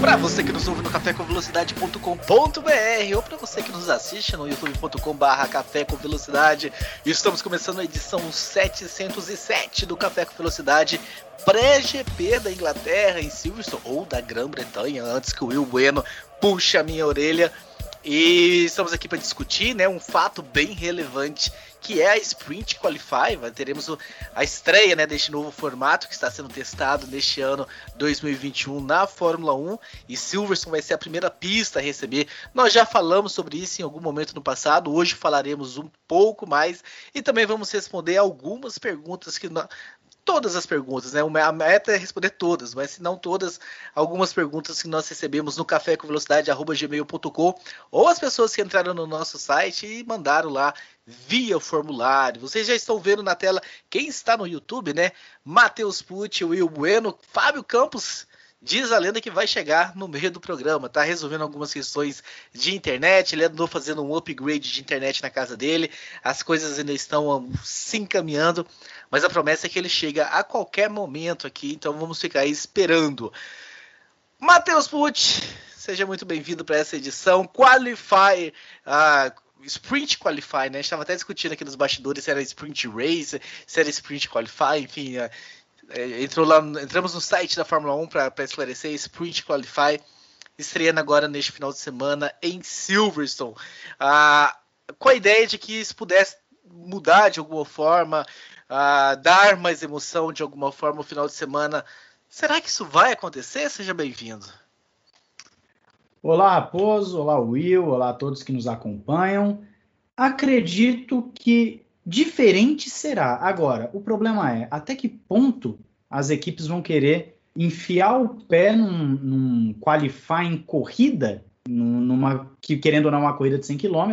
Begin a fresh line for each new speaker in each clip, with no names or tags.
Para você que nos ouve no cafécomvelocidade.com.br ou para você que nos assiste no youtube.com/barra Café com Velocidade, estamos começando a edição 707 do Café com Velocidade pré-GP da Inglaterra em Silverstone ou da Grã-Bretanha, antes que o Will Bueno puxe a minha orelha. E estamos aqui para discutir né, um fato bem relevante que é a Sprint Qualify. Teremos a estreia né, deste novo formato que está sendo testado neste ano 2021 na Fórmula 1 e Silverstone vai ser a primeira pista a receber. Nós já falamos sobre isso em algum momento no passado, hoje falaremos um pouco mais e também vamos responder algumas perguntas que todas as perguntas, né? A meta é responder todas, mas se não todas, algumas perguntas que nós recebemos no café com velocidade@gmail.com ou as pessoas que entraram no nosso site e mandaram lá via formulário. Vocês já estão vendo na tela quem está no YouTube, né? Matheus Pucci, Will Bueno, Fábio Campos. Diz a lenda que vai chegar no meio do programa, tá resolvendo algumas questões de internet, ele andou fazendo um upgrade de internet na casa dele, as coisas ainda estão se encaminhando mas a promessa é que ele chega a qualquer momento aqui, então vamos ficar aí esperando. Matheus Pucci, seja muito bem-vindo para essa edição. Qualify, uh, Sprint Qualify, né? A gente estava até discutindo aqui nos bastidores se era Sprint Race, se era Sprint Qualify, enfim. Uh, entrou lá, entramos no site da Fórmula 1 para esclarecer Sprint Qualify, estreando agora neste final de semana em Silverstone. Uh, com a ideia de que isso pudesse mudar de alguma forma uh, dar mais emoção de alguma forma no final de semana. Será que isso vai acontecer? Seja bem-vindo.
Olá, Raposo. Olá, Will. Olá a todos que nos acompanham. Acredito que diferente será. Agora, o problema é até que ponto as equipes vão querer enfiar o pé num, num qualifying corrida, numa, que querendo ou não uma corrida de 100 km,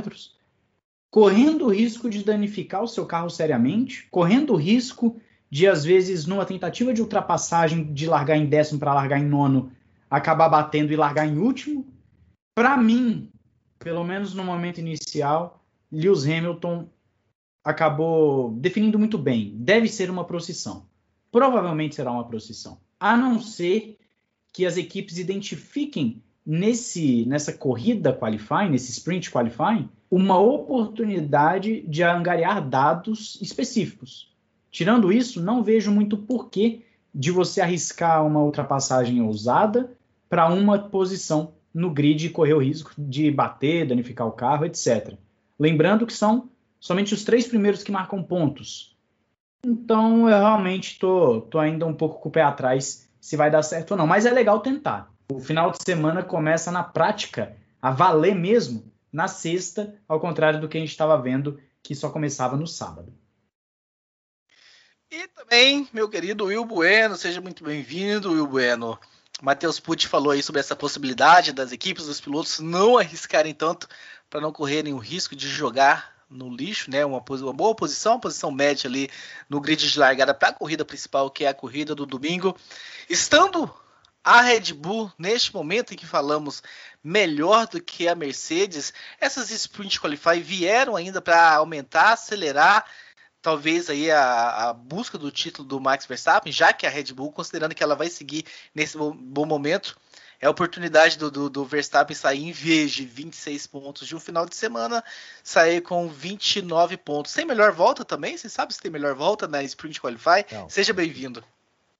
correndo o risco de danificar o seu carro seriamente, correndo o risco de, às vezes, numa tentativa de ultrapassagem, de largar em décimo para largar em nono, acabar batendo e largar em último. Para mim, pelo menos no momento inicial, Lewis Hamilton acabou definindo muito bem. Deve ser uma procissão. Provavelmente será uma procissão. A não ser que as equipes identifiquem nesse, nessa corrida qualifying, nesse sprint qualifying, uma oportunidade de angariar dados específicos. Tirando isso, não vejo muito porquê de você arriscar uma ultrapassagem ousada para uma posição no grid e correr o risco de bater, danificar o carro, etc. Lembrando que são somente os três primeiros que marcam pontos. Então eu realmente tô, tô ainda um pouco com o pé atrás se vai dar certo ou não. Mas é legal tentar. O final de semana começa na prática a valer mesmo na sexta, ao contrário do que a gente estava vendo que só começava no sábado.
E também, meu querido Will Bueno, seja muito bem-vindo, Will Bueno. Matheus Pucci falou aí sobre essa possibilidade das equipes, dos pilotos não arriscarem tanto para não correrem o risco de jogar no lixo, né? Uma, uma boa posição, uma posição média ali no grid de largada para a corrida principal, que é a corrida do domingo. Estando a Red Bull, neste momento em que falamos melhor do que a Mercedes, essas Sprint Qualify vieram ainda para aumentar, acelerar, talvez aí a, a, busca do título do Max Verstappen, já que a Red Bull, considerando que ela vai seguir nesse bom momento, é a oportunidade do, do, do, Verstappen sair em vez de 26 pontos de um final de semana, sair com 29 pontos. Tem melhor volta também? Você sabe se tem melhor volta na Sprint Qualify? Não. Seja bem-vindo.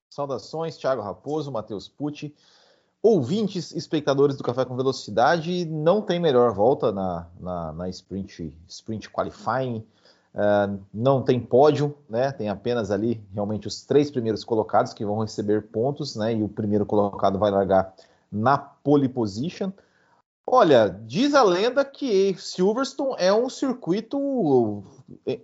Saudações, Thiago Raposo, Matheus Pucci. Ouvintes, espectadores do Café com Velocidade, não tem melhor volta na, na, na sprint, sprint Qualifying. Uh, não tem pódio, né? Tem apenas ali realmente os três primeiros colocados que vão receber pontos, né? E o primeiro colocado vai largar na pole position. Olha, diz a lenda que Silverstone é um circuito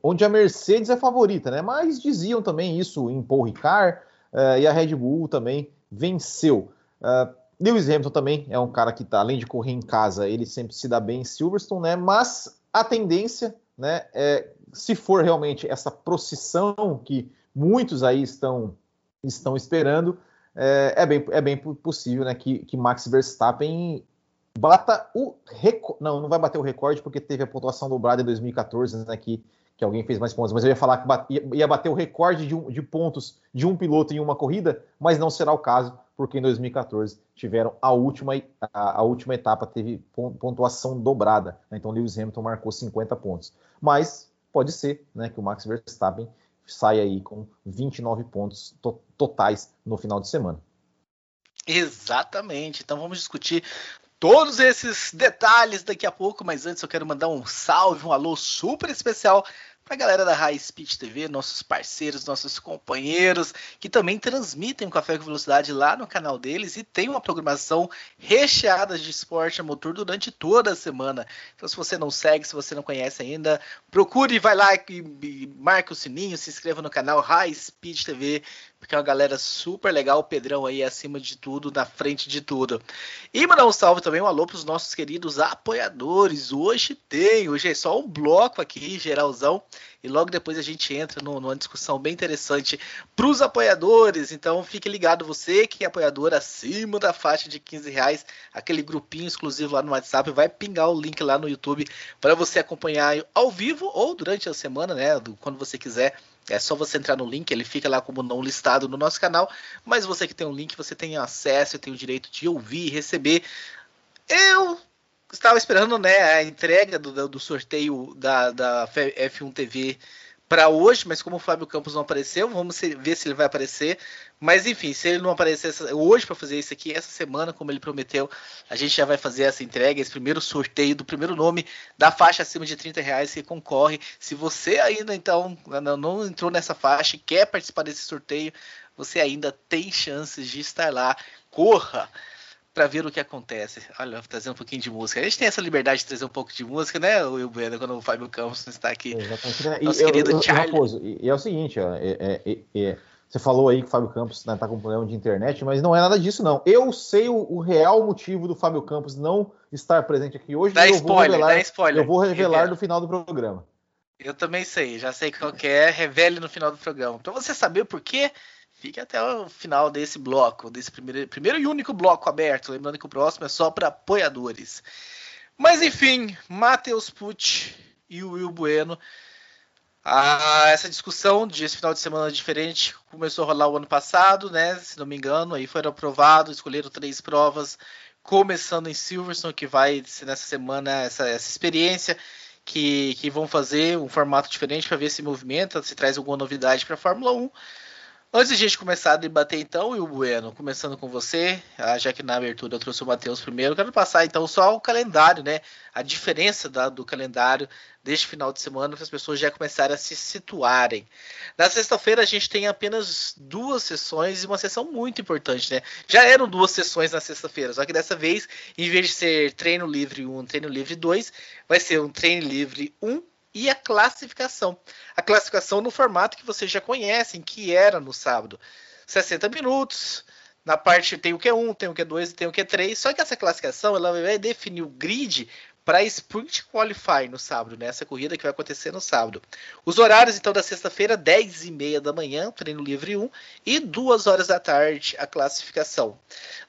onde a Mercedes é favorita, né? Mas diziam também isso em Paul Ricard, uh, e a Red Bull também venceu. Uh, Lewis Hamilton também é um cara que, tá, além de correr em casa, ele sempre se dá bem em Silverstone, né? Mas a tendência né, é se for realmente essa procissão que muitos aí estão, estão esperando, é, é, bem, é bem possível né, que, que Max Verstappen bata o recorde. Não, não vai bater o recorde porque teve a pontuação dobrada em 2014, né, que, que alguém fez mais pontos. Mas eu ia falar que ia, ia, bater o recorde de, um, de pontos de um piloto em uma corrida, mas não será o caso, porque em 2014 tiveram a última, a, a última etapa, teve pontuação dobrada. Né, então Lewis Hamilton marcou 50 pontos. Mas pode ser né, que o Max Verstappen saia aí com 29 pontos to totais no final de semana.
Exatamente. Então vamos discutir todos esses detalhes daqui a pouco, mas antes eu quero mandar um salve, um alô super especial para a galera da High Speed TV, nossos parceiros, nossos companheiros, que também transmitem o Café com Velocidade lá no canal deles e tem uma programação recheada de esporte a motor durante toda a semana. Então, se você não segue, se você não conhece ainda, procure, vai lá e, e marque o sininho, se inscreva no canal High Speed TV porque é uma galera super legal, o Pedrão aí acima de tudo, na frente de tudo. E mandar um salve também, um alô para os nossos queridos apoiadores. Hoje tem, hoje é só um bloco aqui, geralzão, e logo depois a gente entra no, numa discussão bem interessante para os apoiadores. Então fique ligado, você que é apoiador acima da faixa de 15 reais, aquele grupinho exclusivo lá no WhatsApp, vai pingar o link lá no YouTube para você acompanhar ao vivo ou durante a semana, né? Quando você quiser é só você entrar no link, ele fica lá como não listado no nosso canal, mas você que tem um link, você tem acesso e tem o direito de ouvir e receber. Eu estava esperando né, a entrega do, do sorteio da, da F1 TV para hoje, mas como o Fábio Campos não apareceu, vamos ver se ele vai aparecer. Mas enfim, se ele não aparecer hoje para fazer isso aqui, essa semana, como ele prometeu, a gente já vai fazer essa entrega, esse primeiro sorteio do primeiro nome da faixa acima de 30 reais que concorre. Se você ainda então não entrou nessa faixa e quer participar desse sorteio, você ainda tem chances de estar lá. Corra! Para ver o que acontece. Olha, trazer um pouquinho de música. A gente tem essa liberdade de trazer um pouco de música, né, Will Bueno, quando o Fábio Campos está aqui.
Exatamente. Nosso e, querido eu, Charlie. Raposo, e, e, é o seguinte, ó, é, é, é, você falou aí que o Fábio Campos está né, com um problema de internet, mas não é nada disso, não. Eu sei o, o real motivo do Fábio Campos não estar presente aqui hoje.
Dá
eu
spoiler,
vou revelar,
dá spoiler.
Eu vou revelar Revela. no final do programa.
Eu também sei, já sei qual é, revele no final do programa. Para você saber o porquê, Fique até o final desse bloco, desse primeiro, primeiro e único bloco aberto. Lembrando que o próximo é só para apoiadores. Mas enfim, Matheus Pucci e o Will Bueno. Ah, essa discussão de esse final de semana diferente começou a rolar o ano passado, né? Se não me engano, aí foram aprovados, escolheram três provas, começando em Silverstone, que vai ser nessa semana essa, essa experiência que, que vão fazer um formato diferente para ver se movimenta, se traz alguma novidade para a Fórmula 1. Antes de a gente começar a debater, então, e o Bueno, começando com você, ah, já que na abertura eu trouxe o Matheus primeiro, quero passar então só o calendário, né? A diferença da, do calendário deste final de semana para as pessoas já começarem a se situarem. Na sexta-feira a gente tem apenas duas sessões e uma sessão muito importante, né? Já eram duas sessões na sexta-feira, só que dessa vez, em vez de ser treino livre 1, treino livre 2, vai ser um treino livre 1 e a classificação. A classificação no formato que vocês já conhecem, que era no sábado. 60 minutos, na parte tem o Q1, tem o Q2 e tem o Q3. Só que essa classificação ela vai definir o grid para Sprint Qualify no sábado, nessa né? corrida que vai acontecer no sábado. Os horários, então, da sexta-feira, 10 e meia da manhã, treino livre 1, e 2 horas da tarde, a classificação.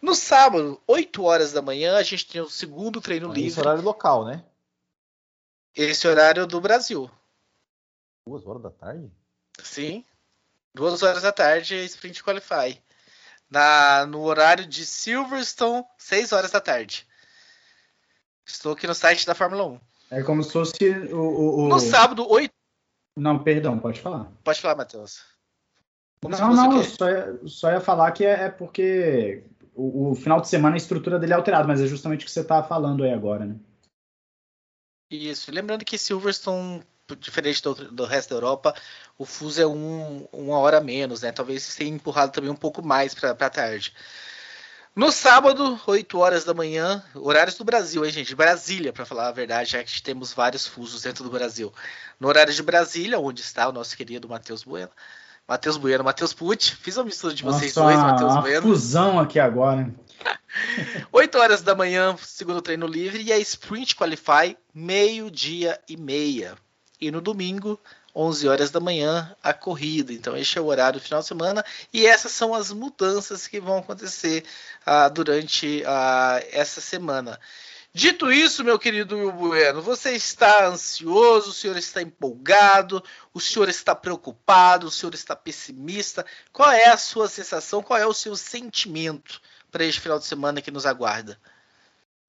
No sábado, 8 horas da manhã, a gente tem o segundo treino
Esse
livre.
horário local, né?
Esse horário do Brasil.
Duas horas da tarde?
Sim. Duas horas da tarde, Sprint Qualify. Na, no horário de Silverstone, seis horas da tarde. Estou aqui no site da Fórmula 1.
É como se fosse o. o,
o... No sábado, 8.
Não, perdão, pode falar.
Pode falar, Matheus.
Como não, não, só ia, só ia falar que é, é porque o, o, final de semana a estrutura dele é alterada, mas é justamente o que você está falando aí agora, né?
Isso. Lembrando que Silverstone, diferente do, do resto da Europa, o fuso é um, uma hora menos, né? Talvez tenha empurrado também um pouco mais para tarde. No sábado, 8 horas da manhã, horários do Brasil, hein, gente? Brasília, para falar a verdade, já que temos vários fusos dentro do Brasil. No horário de Brasília, onde está o nosso querido Matheus Bueno. Matheus Bueno, Matheus Pucci. Fiz uma mistura de vocês
Nossa,
dois, Matheus
Bueno. fusão aqui agora.
8 horas da manhã, segundo treino livre, e a Sprint Qualify, meio-dia e meia. e no domingo 11 horas da manhã a corrida. Então, este é o horário do final de semana e essas são as mudanças que vão acontecer ah, durante ah, essa semana. Dito isso, meu querido Will Bueno, você está ansioso, o senhor está empolgado, o senhor está preocupado, o senhor está pessimista. Qual é a sua sensação, qual é o seu sentimento para este final de semana que nos aguarda?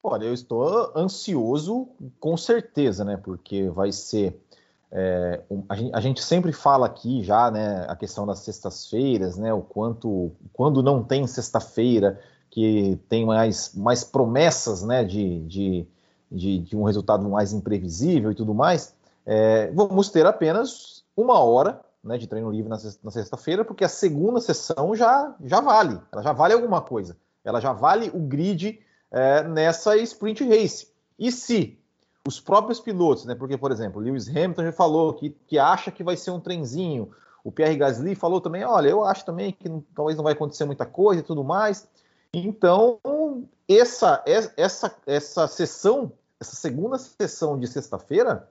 Olha, eu estou ansioso com certeza, né? Porque vai ser. É, a, gente, a, gente, sempre fala aqui já, né? A questão das sextas-feiras, né? O quanto. Quando não tem sexta-feira, que tem mais, mais promessas né, de, de, de, de um resultado mais imprevisível e tudo mais, é, vamos ter apenas uma hora né, de treino livre na, sexta-feira, porque a segunda sessão já, já vale, ela já vale alguma coisa, ela já vale o grid é, nessa sprint race. E se os próprios pilotos, né, porque, por exemplo, Lewis Hamilton já falou que, que acha que vai ser um trenzinho, o Pierre Gasly falou também, olha, eu acho também que não, talvez não vai acontecer muita coisa e tudo mais. Então, essa, essa, essa sessão, essa segunda sessão de sexta-feira,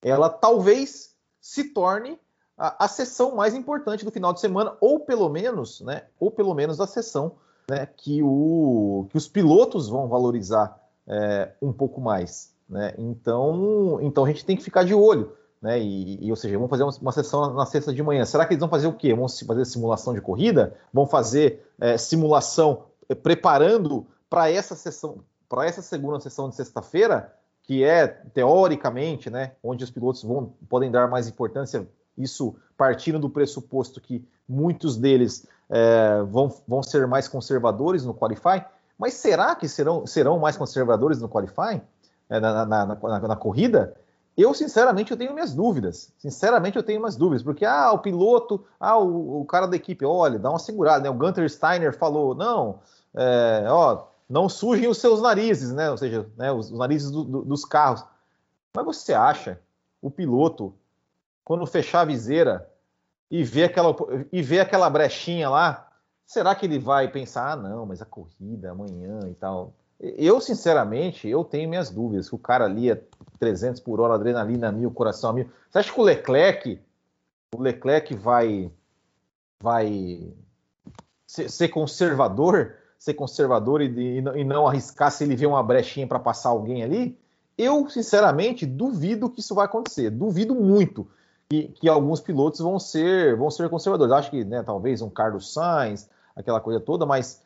ela talvez se torne a, a, sessão mais importante do final de semana, ou pelo menos, né, ou pelo menos a sessão né, que, o, que os pilotos vão valorizar é, um pouco mais. Né? Então, então a gente tem que ficar de olho. Né? E, e, ou seja, vão fazer uma, sessão na sexta de manhã. Será que eles vão fazer o quê? Vão fazer simulação de corrida? Vão fazer é, simulação eh, preparando para essa sessão, para essa segunda sessão de sexta-feira, que é teoricamente, né, onde os pilotos vão podem dar mais importância, isso partindo do pressuposto que muitos deles é, vão, vão ser mais conservadores no qualify. Mas será que serão, serão mais conservadores no qualify, é, na, na, na, na, corrida? Eu, sinceramente, eu tenho minhas dúvidas. Sinceramente, eu tenho minhas dúvidas. Porque, ah, o piloto, ah, o, o cara da equipe, olha, dá uma segurada, né? O Gunter Steiner falou, não, é, ó, não sujem os seus narizes, né? Ou seja, né, os, os narizes do, do, dos carros. Mas você acha o piloto, quando fechar a viseira e ver aquela, e ver aquela brechinha lá, será que ele vai pensar, ah, não, mas a corrida amanhã e tal? Eu, sinceramente, eu tenho minhas dúvidas. O cara ali é 300 por hora, adrenalina mil, coração mil. Você acha que o Leclerc, o Leclerc vai, vai ser, ser conservador? ser conservador e, e não arriscar se ele vê uma brechinha para passar alguém ali, eu, sinceramente, duvido que isso vai acontecer. Duvido muito que, que alguns pilotos vão ser, vão ser conservadores. Acho que, né, talvez um Carlos Sainz, aquela coisa toda, mas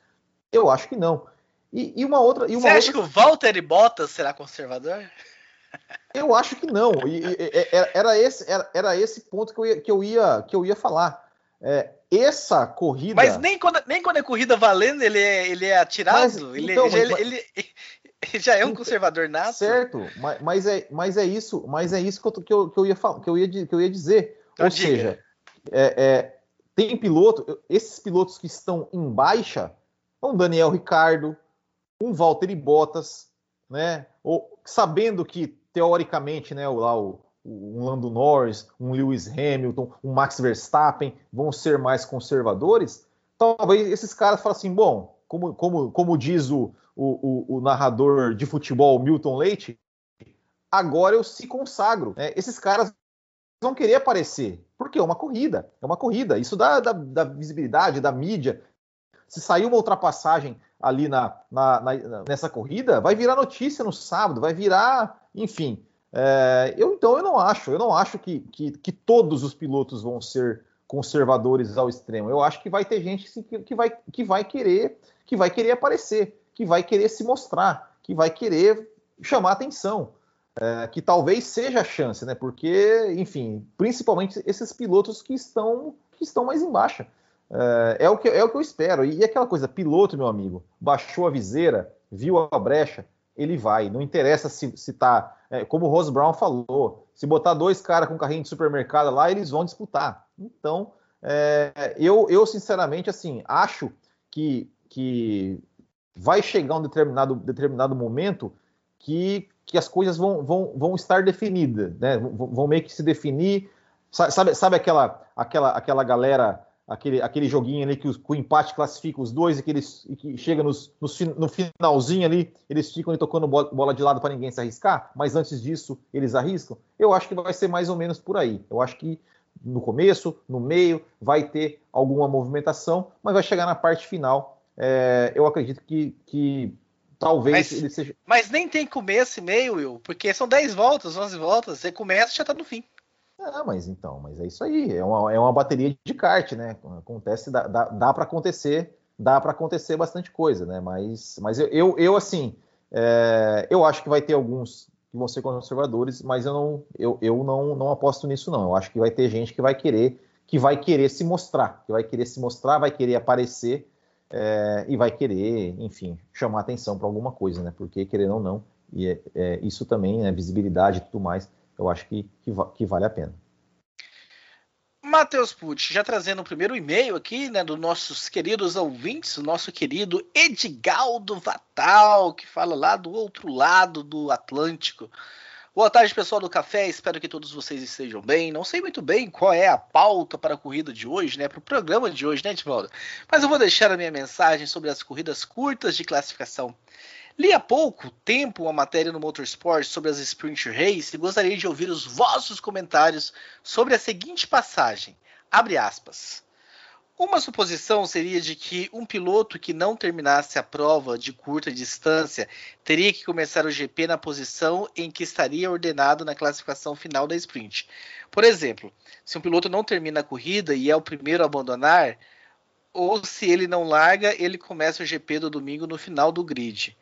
eu acho que não. E, e uma outra. E uma
Você acha
outra...
que o Walter Bottas será conservador?
Eu acho que não. E, era, esse, era, era esse ponto que eu ia, que eu ia, que eu ia falar. É, essa corrida.
Mas nem quando, nem quando é corrida valendo, ele é, ele é atirado. Mas, ele, então, já, mas, ele, ele, já é um conservador nato.
Certo, mas, mas, é, mas é isso, mas é isso que eu, que eu, que eu ia falar, que eu ia, que eu ia dizer. Então, Ou diga. seja, é, é, tem piloto, esses pilotos que estão em baixa, um Daniel Ricardo, um Valtteri Bottas, né? Ou sabendo que teoricamente, né, o, lá o um Lando Norris, um Lewis Hamilton, um Max Verstappen vão ser mais conservadores, talvez esses caras falem assim, bom, como, como, como diz o, o, o, narrador de futebol Milton Leite, agora eu se consagro. Né? Esses caras vão querer aparecer, porque é uma corrida, é uma corrida. Isso dá, dá, dá visibilidade, da mídia. Se sair uma ultrapassagem ali na, na, na, nessa corrida, vai virar notícia no sábado, vai virar, enfim, é, eu então eu não acho, eu não acho que, que, que, todos os pilotos vão ser conservadores ao extremo. Eu acho que vai ter gente que, que, vai, que vai querer que vai querer aparecer, que vai querer se mostrar, que vai querer chamar atenção. É, que talvez seja a chance, né? Porque, enfim, principalmente esses pilotos que estão que estão mais embaixo. É, é, o que, é o que eu espero. E, aquela coisa, piloto, meu amigo, baixou a viseira, viu a brecha, ele vai. Não interessa se, se tá. É, como o Rose Brown falou, se botar dois caras com carrinho de supermercado lá, eles vão disputar. Então, é, eu, eu, sinceramente, assim, acho que, que vai chegar um determinado, determinado momento que, que as coisas vão, vão, vão estar definidas, né? Vão, vão meio que se definir. Sabe, sabe aquela, aquela, aquela galera aquele, aquele joguinho ali que, o empate classifica os dois e que, eles, e que chega nos, nos, no finalzinho ali, eles ficam ali tocando bola de lado para ninguém se arriscar, mas antes disso eles arriscam. Eu acho que vai ser mais ou menos por aí. Eu acho que no começo, no meio, vai ter alguma movimentação, mas vai chegar na parte final. É, eu acredito que, que talvez
mas,
ele seja.
Mas nem tem começo e meio, Will, porque são 10 voltas, 11 voltas, você começa e já está no fim.
Ah, mas então, mas é isso aí, é uma, é uma bateria de kart, né? Acontece, dá, dá, dá para acontecer, dá para acontecer bastante coisa, né? Mas, mas eu, eu, eu assim, é, eu acho que vai ter alguns que vão ser conservadores, mas eu não, eu, eu não, não aposto nisso não. Eu acho que vai ter gente que vai querer, que vai querer se mostrar, que vai querer se mostrar, vai querer aparecer é, e vai querer, enfim, chamar atenção para alguma coisa, né? Porque querendo ou não, e é, é, isso também, né? Visibilidade e tudo mais eu acho que, que, que vale a pena.
Matheus Pucci, já trazendo o primeiro e-mail aqui, né, dos nossos queridos ouvintes, o nosso querido Edgaldo Vatal, que fala lá do outro lado do Atlântico. Boa tarde, pessoal do café. Espero que todos vocês estejam bem. Não sei muito bem qual é a pauta para a corrida de hoje, né? Para o programa de hoje, né, Edvaldo? Mas eu vou deixar a minha mensagem sobre as corridas curtas de classificação. Li há pouco tempo uma matéria no Motorsport sobre as Sprint Race e gostaria de ouvir os vossos comentários sobre a seguinte passagem. Abre aspas. Uma suposição seria de que um piloto que não terminasse a prova de curta distância teria que começar o GP na posição em que estaria ordenado na classificação final da sprint. Por exemplo, se um piloto não termina a corrida e é o primeiro a abandonar, ou se ele não larga, ele começa o GP do domingo no final do grid.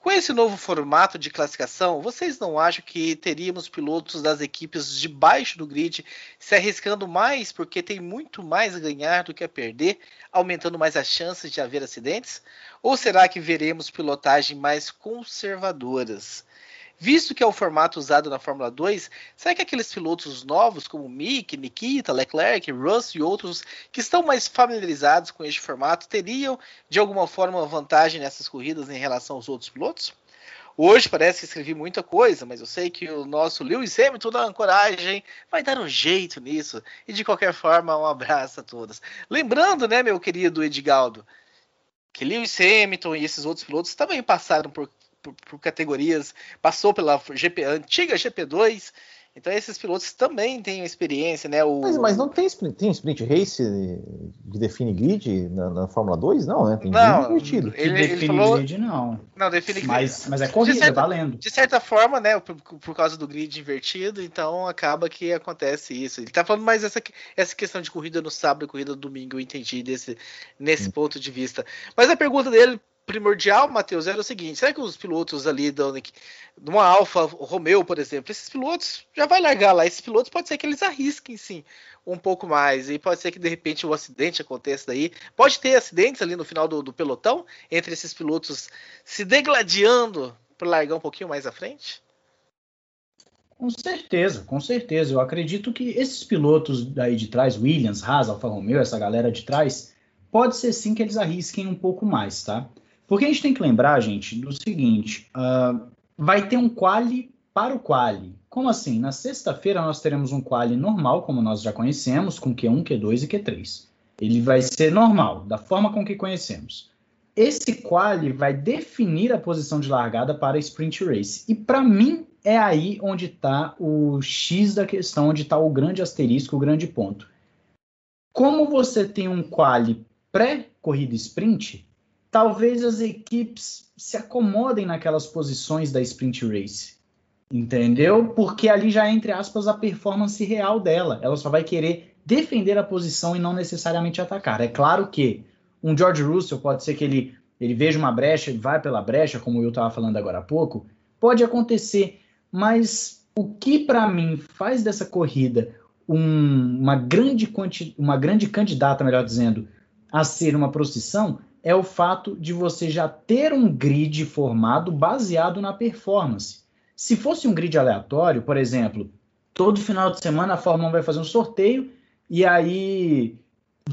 Com esse novo formato de classificação, vocês não acham que teríamos pilotos das equipes de baixo do grid se arriscando mais porque tem muito mais a ganhar do que a perder, aumentando mais as chances de haver acidentes? Ou será que veremos pilotagem mais conservadoras? Visto que é o formato usado na Fórmula 2, será que aqueles pilotos novos como Mick, Nikita, Leclerc, Russ e outros que estão mais familiarizados com este formato teriam de alguma forma vantagem nessas corridas em relação aos outros pilotos? Hoje parece que escrevi muita coisa, mas eu sei que o nosso Lewis Hamilton da Ancoragem vai dar um jeito nisso. E de qualquer forma, um abraço a todas. Lembrando, né, meu querido Edgaldo, que Lewis Hamilton e esses outros pilotos também passaram por por, por categorias, passou pela GP, antiga GP2. Então esses pilotos também têm experiência, né? O...
Mas, mas não tem sprint, tem sprint race que define grid na, na Fórmula 2? Não, né? Tem
não, invertido. Ele,
define ele falou... grid, não.
Não, define
mas, mas é corrida, de certa, valendo.
De certa forma, né? Por, por, causa do grid invertido, então acaba que acontece isso. Ele tá falando mais essa, essa questão de corrida no sábado e corrida no domingo, eu entendi desse, nesse hum. ponto de vista. Mas a pergunta dele primordial, Matheus, era o seguinte: será que os pilotos ali da uma Alfa Romeo, por exemplo, esses pilotos já vai largar lá? Esses pilotos pode ser que eles arrisquem sim um pouco mais e pode ser que de repente um acidente aconteça daí. Pode ter acidentes ali no final do, do pelotão entre esses pilotos se degladiando para largar um pouquinho mais à frente.
Com certeza, com certeza. Eu acredito que esses pilotos daí de trás, Williams, Haas, Alfa Romeo, essa galera de trás, pode ser sim que eles arrisquem um pouco mais, tá? Porque a gente tem que lembrar, gente, do seguinte: uh, vai ter um quali para o quali. Como assim? Na sexta-feira nós teremos um quali normal, como nós já conhecemos, com Q1, Q2 e Q3. Ele vai ser normal, da forma com que conhecemos. Esse quali vai definir a posição de largada para a sprint race. E para mim é aí onde está o X da questão, onde está o grande asterisco, o grande ponto. Como você tem um quali pré-corrida sprint, talvez as equipes se acomodem naquelas posições da sprint race. Entendeu? Porque ali já é, entre aspas, a performance real dela. Ela só vai querer defender a posição e não necessariamente atacar. É claro que um George Russell pode ser que ele, ele veja uma brecha vai pela brecha, como eu estava falando agora há pouco. Pode acontecer, mas o que para mim faz dessa corrida um, uma, grande uma grande candidata, melhor dizendo, a ser uma procissão é o fato de você já ter um grid formado baseado na performance. Se fosse um grid aleatório, por exemplo, todo final de semana a Fórmula 1 vai fazer um sorteio e aí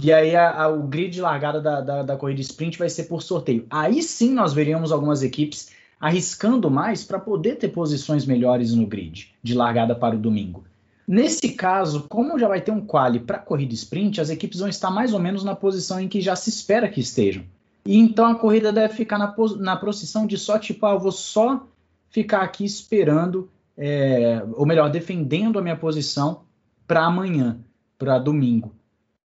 e aí a, a, o grid de largada da, da, da, corrida sprint vai ser por sorteio. Aí sim nós veríamos algumas equipes arriscando mais para poder ter posições melhores no grid de largada para o domingo. Nesse caso, como já vai ter um quali para corrida sprint, as equipes vão estar mais ou menos na posição em que já se espera que estejam. E então a corrida deve ficar na, na posição de só tipo, ah, eu vou só ficar aqui esperando, é, ou melhor, defendendo a minha posição para amanhã, para domingo.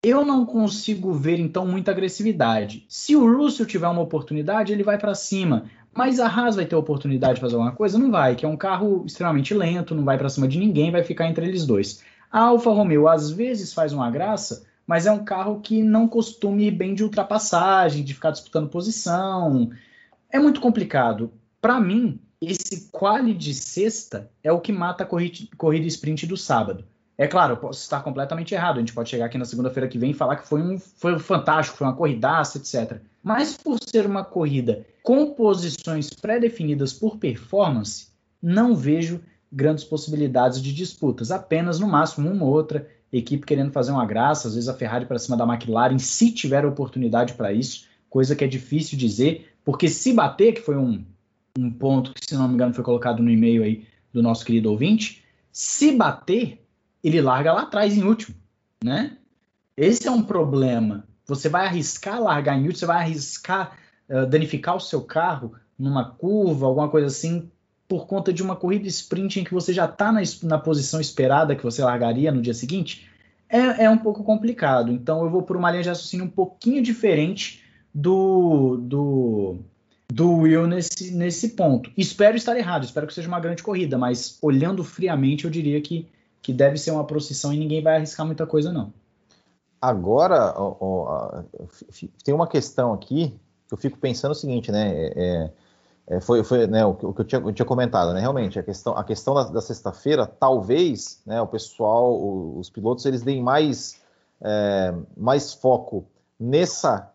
Eu não consigo ver então muita agressividade. Se o Russell tiver uma oportunidade, ele vai para cima. Mas a Haas vai ter oportunidade de fazer alguma coisa? Não vai, que é um carro extremamente lento, não vai para cima de ninguém, vai ficar entre eles dois. A Alfa Romeo às vezes faz uma graça, mas é um carro que não costuma ir bem de ultrapassagem, de ficar disputando posição. É muito complicado. Para mim, esse quali de sexta é o que mata a corrida, corrida sprint do sábado. É claro, eu posso estar completamente errado. A gente pode chegar aqui na segunda-feira que vem e falar que foi um, foi fantástico, foi uma corridaça, etc. Mas por ser uma corrida com posições pré-definidas por performance, não vejo grandes possibilidades de disputas. Apenas, no máximo, uma ou outra equipe querendo fazer uma graça, às vezes a Ferrari para cima da McLaren, se tiver oportunidade para isso, coisa que é difícil dizer, porque se bater, que foi um, um ponto que, se não me engano, foi colocado no e-mail aí do nosso querido ouvinte, se bater, ele larga lá atrás em último, né? Esse é um problema. Você vai arriscar largar em último, você vai arriscar uh, danificar o seu carro numa curva, alguma coisa assim, por conta de uma corrida sprint em que você já está na, na, posição esperada que você largaria no dia seguinte, é, é, um pouco complicado. Então eu vou por uma linha de raciocínio um pouquinho diferente do, do, do Will nesse, nesse ponto. Espero estar errado, espero que seja uma grande corrida, mas olhando friamente eu diria que, que deve ser uma procissão e ninguém vai arriscar muita coisa, não.
Agora, ó, ó, tem uma questão aqui que eu fico pensando o seguinte, né? É, é, é foi, foi né, o, que eu tinha, eu tinha, comentado, né? Realmente, a questão, a questão da, da sexta-feira, talvez, né, o pessoal, o, os pilotos, eles deem mais, é, mais foco nessa,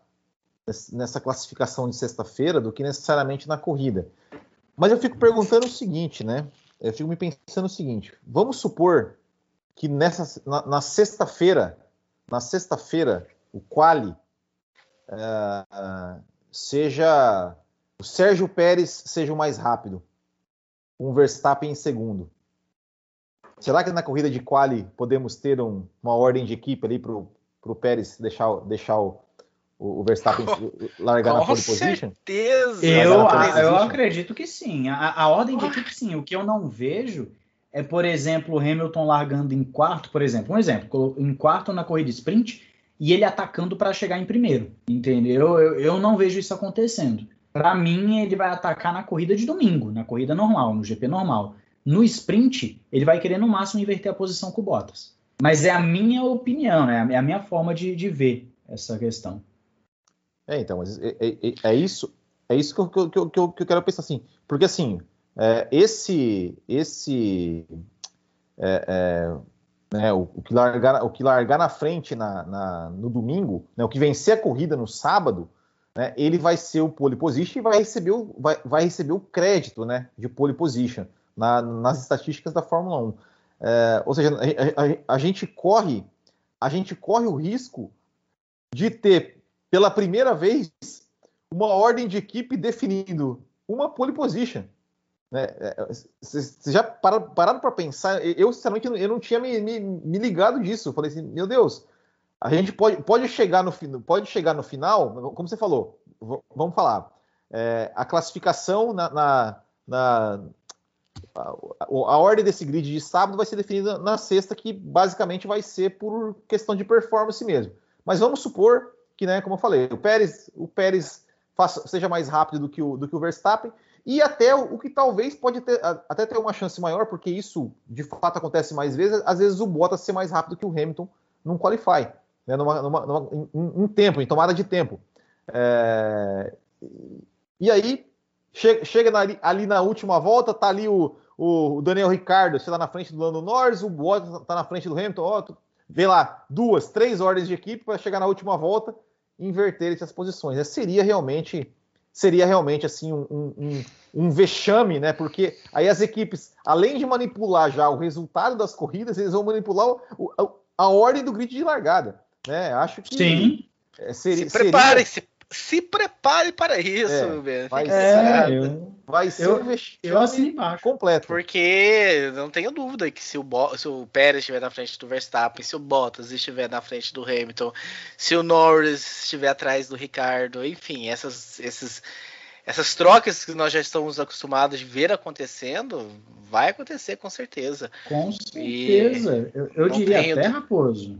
nessa classificação de sexta-feira do que necessariamente na corrida. Mas eu fico perguntando o seguinte, né? Eu fico me pensando o seguinte: vamos supor que nessa, na, sexta-feira, na sexta-feira, o quali uh, seja o Sérgio Pérez seja o mais rápido, um Verstappen em segundo. Será que na corrida de quali podemos ter um, uma ordem de equipe ali para o Pérez deixar, deixar o, o Verstappen largar na pole position? Com
certeza! Eu, eu acredito que sim. A, a ordem de equipe, sim. O que eu não vejo é, por exemplo, o Hamilton largando em quarto, por exemplo. Um exemplo, em quarto na corrida sprint e ele atacando para chegar em primeiro, entendeu? Eu, eu não vejo isso acontecendo. Para mim, ele vai atacar na corrida de domingo, na corrida normal, no GP normal. No sprint, ele vai querer no máximo inverter a posição com o Bottas. Mas é a minha opinião, né? é a minha forma de, de ver essa questão.
É, então, é, é, é, é isso, é isso que eu, que, eu, que, eu, que eu quero pensar assim. Porque assim, é, esse, esse é, é né, o, o, que largar, o que largar na frente na, na no domingo, né, o que vencer a corrida no sábado, né, ele vai ser o pole position e vai receber o, vai, vai receber o crédito né, de pole position na, nas estatísticas da Fórmula 1. É, ou seja, a, a, a, gente corre a gente corre o risco de ter pela primeira vez uma ordem de equipe definindo uma pole position. Vocês né? É, já pararam para pensar? Eu, sinceramente, eu não tinha me, me, me, ligado disso. Eu falei assim, meu Deus, a gente pode, pode, chegar, no, pode chegar no final, como você falou, vamos falar, é, a classificação na, na, na a, a, ordem desse grid de sábado vai ser definida na sexta, que basicamente vai ser por questão de performance mesmo. Mas vamos supor que, né, como eu falei, o Pérez, o Pérez faça, seja mais rápido do que o, do que o Verstappen, e até o, que talvez pode ter, até ter uma chance maior, porque isso de fato acontece mais vezes, às vezes o Bottas ser mais rápido que o Hamilton num qualify, né, numa, numa, numa, em, em, tempo, em tomada de tempo. É, e aí, chega, chega na, ali na última volta, tá ali o, o Daniel Ricardo, sei lá, na frente do Lando Norris, o Bottas tá na frente do Hamilton, ó, vê lá, duas, três ordens de equipe para chegar na última volta e inverter essas posições. É, seria realmente seria realmente assim um, um, um, vexame, né? Porque aí as equipes, além de manipular já o resultado das corridas, eles vão manipular o, a, a, ordem do grid de largada, né? Acho que
Sim. É, seria, se preparem, seria... se prepare para isso,
É,
meu bem.
vai ser-
ligado.
É, eu,
Vai ser
Eu-
um
eu embaixo.
completo.
Porque não tenho dúvida que se o, Bo- se o Pérez estiver na frente do Verstappen, se o Bottas estiver na frente do Hamilton, se o Norris estiver atrás do Ricardo, enfim, essas, esses, essas trocas que nós já estamos acostumados de ver acontecendo, vai acontecer com certeza.
com certeza. Eu, eu
não
diria
tenho-
até, Raposo,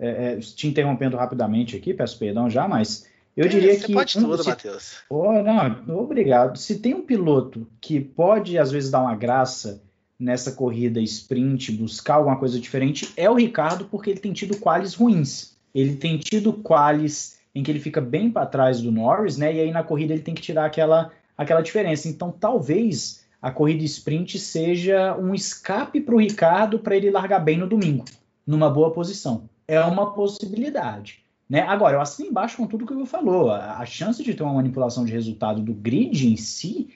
é, é, te interrompendo rapidamente aqui, peço perdão já, mas eu diria
você
que.
pode
um-
tudo,
se-
Matheus.
Oh, não, obrigado. Se tem um piloto que pode, às vezes, dar uma graça nessa corrida sprint, buscar alguma coisa diferente, é o Ricardo, porque ele tem tido quales ruins. Ele tem tido quales em que ele fica bem para trás do Norris, né? E aí na corrida ele tem que tirar aquela, aquela diferença. Então, talvez a corrida sprint seja um escape para o Ricardo para ele largar bem no domingo, numa boa posição. É uma possibilidade. Né? Agora, eu assino embaixo com tudo que o Will falou. A, a chance de ter uma manipulação de resultado do grid em si,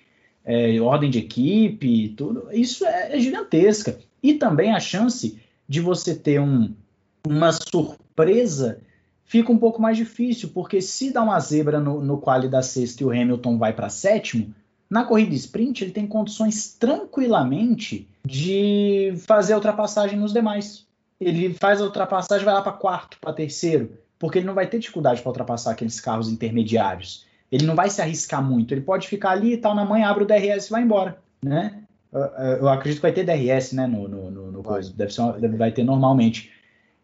é, ordem de equipe, tudo, isso é, é gigantesca. E também a chance de você ter um, uma surpresa fica um pouco mais difícil, porque se dá uma zebra no, no quali da sexta e o Hamilton vai para sétimo, na corrida sprint ele tem condições tranquilamente de fazer a ultrapassagem nos demais. Ele faz a ultrapassagem, vai lá para quarto, para terceiro porque ele não vai ter dificuldade para ultrapassar aqueles carros intermediários. Ele não vai se arriscar muito. Ele pode ficar ali e tal na manhã, abre o DRS e vai embora, né? Eu, acredito que vai ter DRS, né? No, no, no, no coisa. Deve ser deve, vai ter normalmente.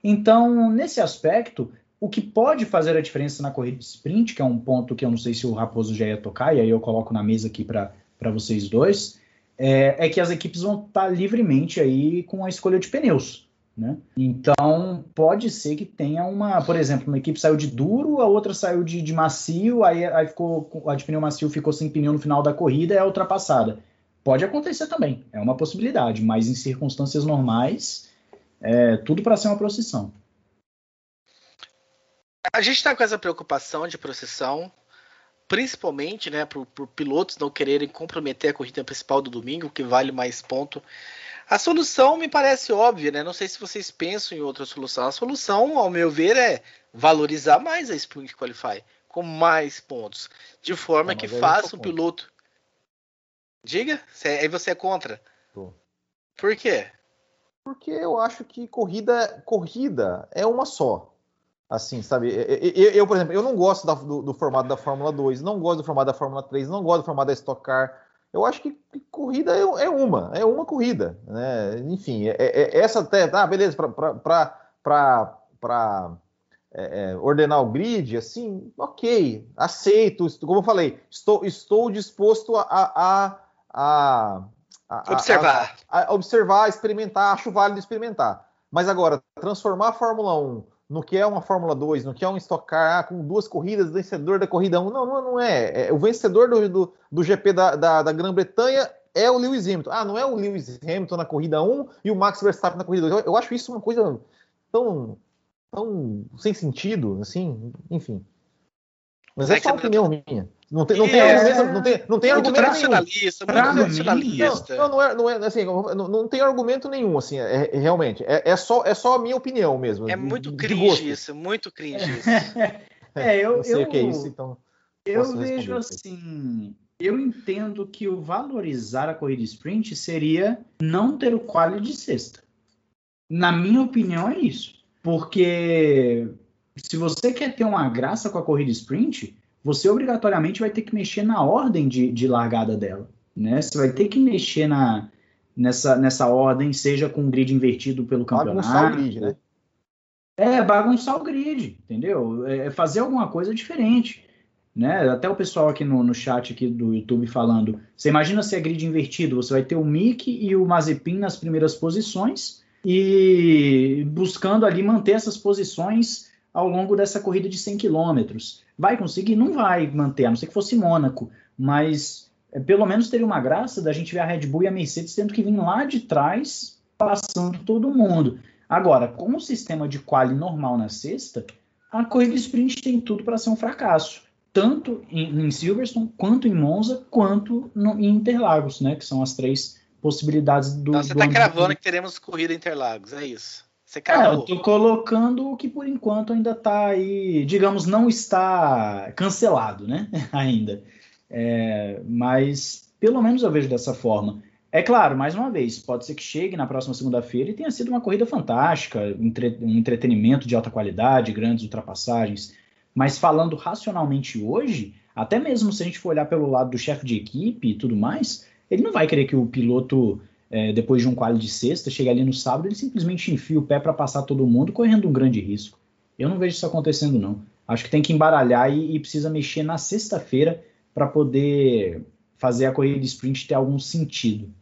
Então, nesse aspecto, o que pode fazer a diferença na corrida de sprint, que é um ponto que eu não sei se o Raposo já ia tocar, e aí eu coloco na mesa aqui para vocês dois, é, é que as equipes vão estar livremente aí com a escolha de pneus. Né? Então, pode ser que tenha uma, por exemplo, uma equipe saiu de duro, a outra saiu de, de macio, aí, aí ficou, a de pneu macio ficou sem pneu no final da corrida e é ultrapassada. Pode acontecer também, é uma possibilidade, mas em circunstâncias normais, é tudo para ser uma procissão.
A gente está com essa preocupação de procissão, principalmente né, por, por pilotos não quererem comprometer a corrida principal do domingo, que vale mais ponto. A solução me parece óbvia, né? Não sei se vocês pensam em outra solução. A solução, ao meu ver, é valorizar mais a Sprint Qualify com mais pontos, de forma
Não,
que faça
contra.
piloto. Diga, aí você é contra.
Tô.
Por quê?
Porque eu acho que corrida, corrida é uma só. Assim, sabe? Eu, eu- eu, por exemplo, eu não gosto da- do, do formato da Fórmula 2, não gosto do formato da Fórmula 3, não gosto do formato da Stock Car. Eu acho que, corrida é, é uma, é uma corrida. Né? Enfim, é, é- é essa até. Ah, beleza, para é, é, ordenar o grid, assim, ok, aceito. Como eu falei, estou, estou disposto a- a- a, a a-
Observar.
a, a observar, experimentar, acho válido experimentar. Mas agora, transformar a Fórmula 1 no que é uma Fórmula 2, no que é um Stock Car, ah, com duas corridas, vencedor da corrida 1, não, não, não é. É, O vencedor do, do, do GP da, da, da Grã-Bretanha é o Lewis Hamilton. Ah, não é o Lewis Hamilton na corrida 1 e o Max Verstappen na corrida 2. Eu, eu acho isso uma coisa tão, tão sem sentido, assim, enfim. Mas
É
é só uma opinião minha. Não tem, não tem
É,
argumento, não tem, não tem argumento nenhum.
tradicionalista,
mim,
tradicionalista.
Não, não, não é, não é assim, não, não tem argumento nenhum, assim, é, é realmente. É, é só, é só a minha opinião mesmo.
É muito cringe isso, muito cringe isso.
É, eu,
Não sei
eu,
o que é isso, então.
eu vejo assim. Eu entendo que o valorizar a corrida sprint seria não ter o quali de sexta. Na minha opinião, é isso. Porque se você quer ter uma graça com a corrida sprint, você obrigatoriamente vai ter que mexer na ordem de, de largada dela. Né? Você vai ter que mexer na, nessa, nessa ordem, seja com o grid invertido pelo campeonato.
Bagunçar o grid, né?
É, bagunçar o grid, entendeu? É fazer alguma coisa diferente. Né? Até o pessoal aqui no, no chat aqui do YouTube falando. Você imagina se é grid invertido, você vai ter o Mick e o Mazepin nas primeiras posições e buscando ali manter essas posições ao longo dessa corrida de 100 quilômetros. Vai conseguir? Não vai manter, a não ser que fosse Mônaco, mas é, pelo menos teria uma graça da gente ver a Red Bull e a Mercedes tendo que vir lá de trás, passando todo mundo. Agora, com o sistema de quali normal na sexta, a corrida sprint tem tudo para ser um fracasso. Tanto em, em, Silverstone, quanto em Monza, quanto no, em Interlagos, né? Que são as três possibilidades do.
Então você está cravando que teremos corrida em Interlagos, é isso.
Você É, eu tô colocando o que por enquanto ainda tá aí, digamos, não está cancelado, né? ainda. É, mas pelo menos eu vejo dessa forma. É claro, mais uma vez, pode ser que chegue na próxima segunda-feira e tenha sido uma corrida fantástica, um entretenimento de alta qualidade, grandes ultrapassagens. Mas falando racionalmente hoje, até mesmo se a gente for olhar pelo lado do chefe de equipe e tudo mais, ele não vai querer que o piloto, é, depois de um quali de sexta, chegue ali no sábado, ele simplesmente enfia o pé para passar todo mundo, correndo um grande risco. Eu não vejo isso acontecendo, não. Acho que tem que embaralhar e, e precisa mexer na sexta-feira para poder fazer a corrida de sprint ter algum sentido.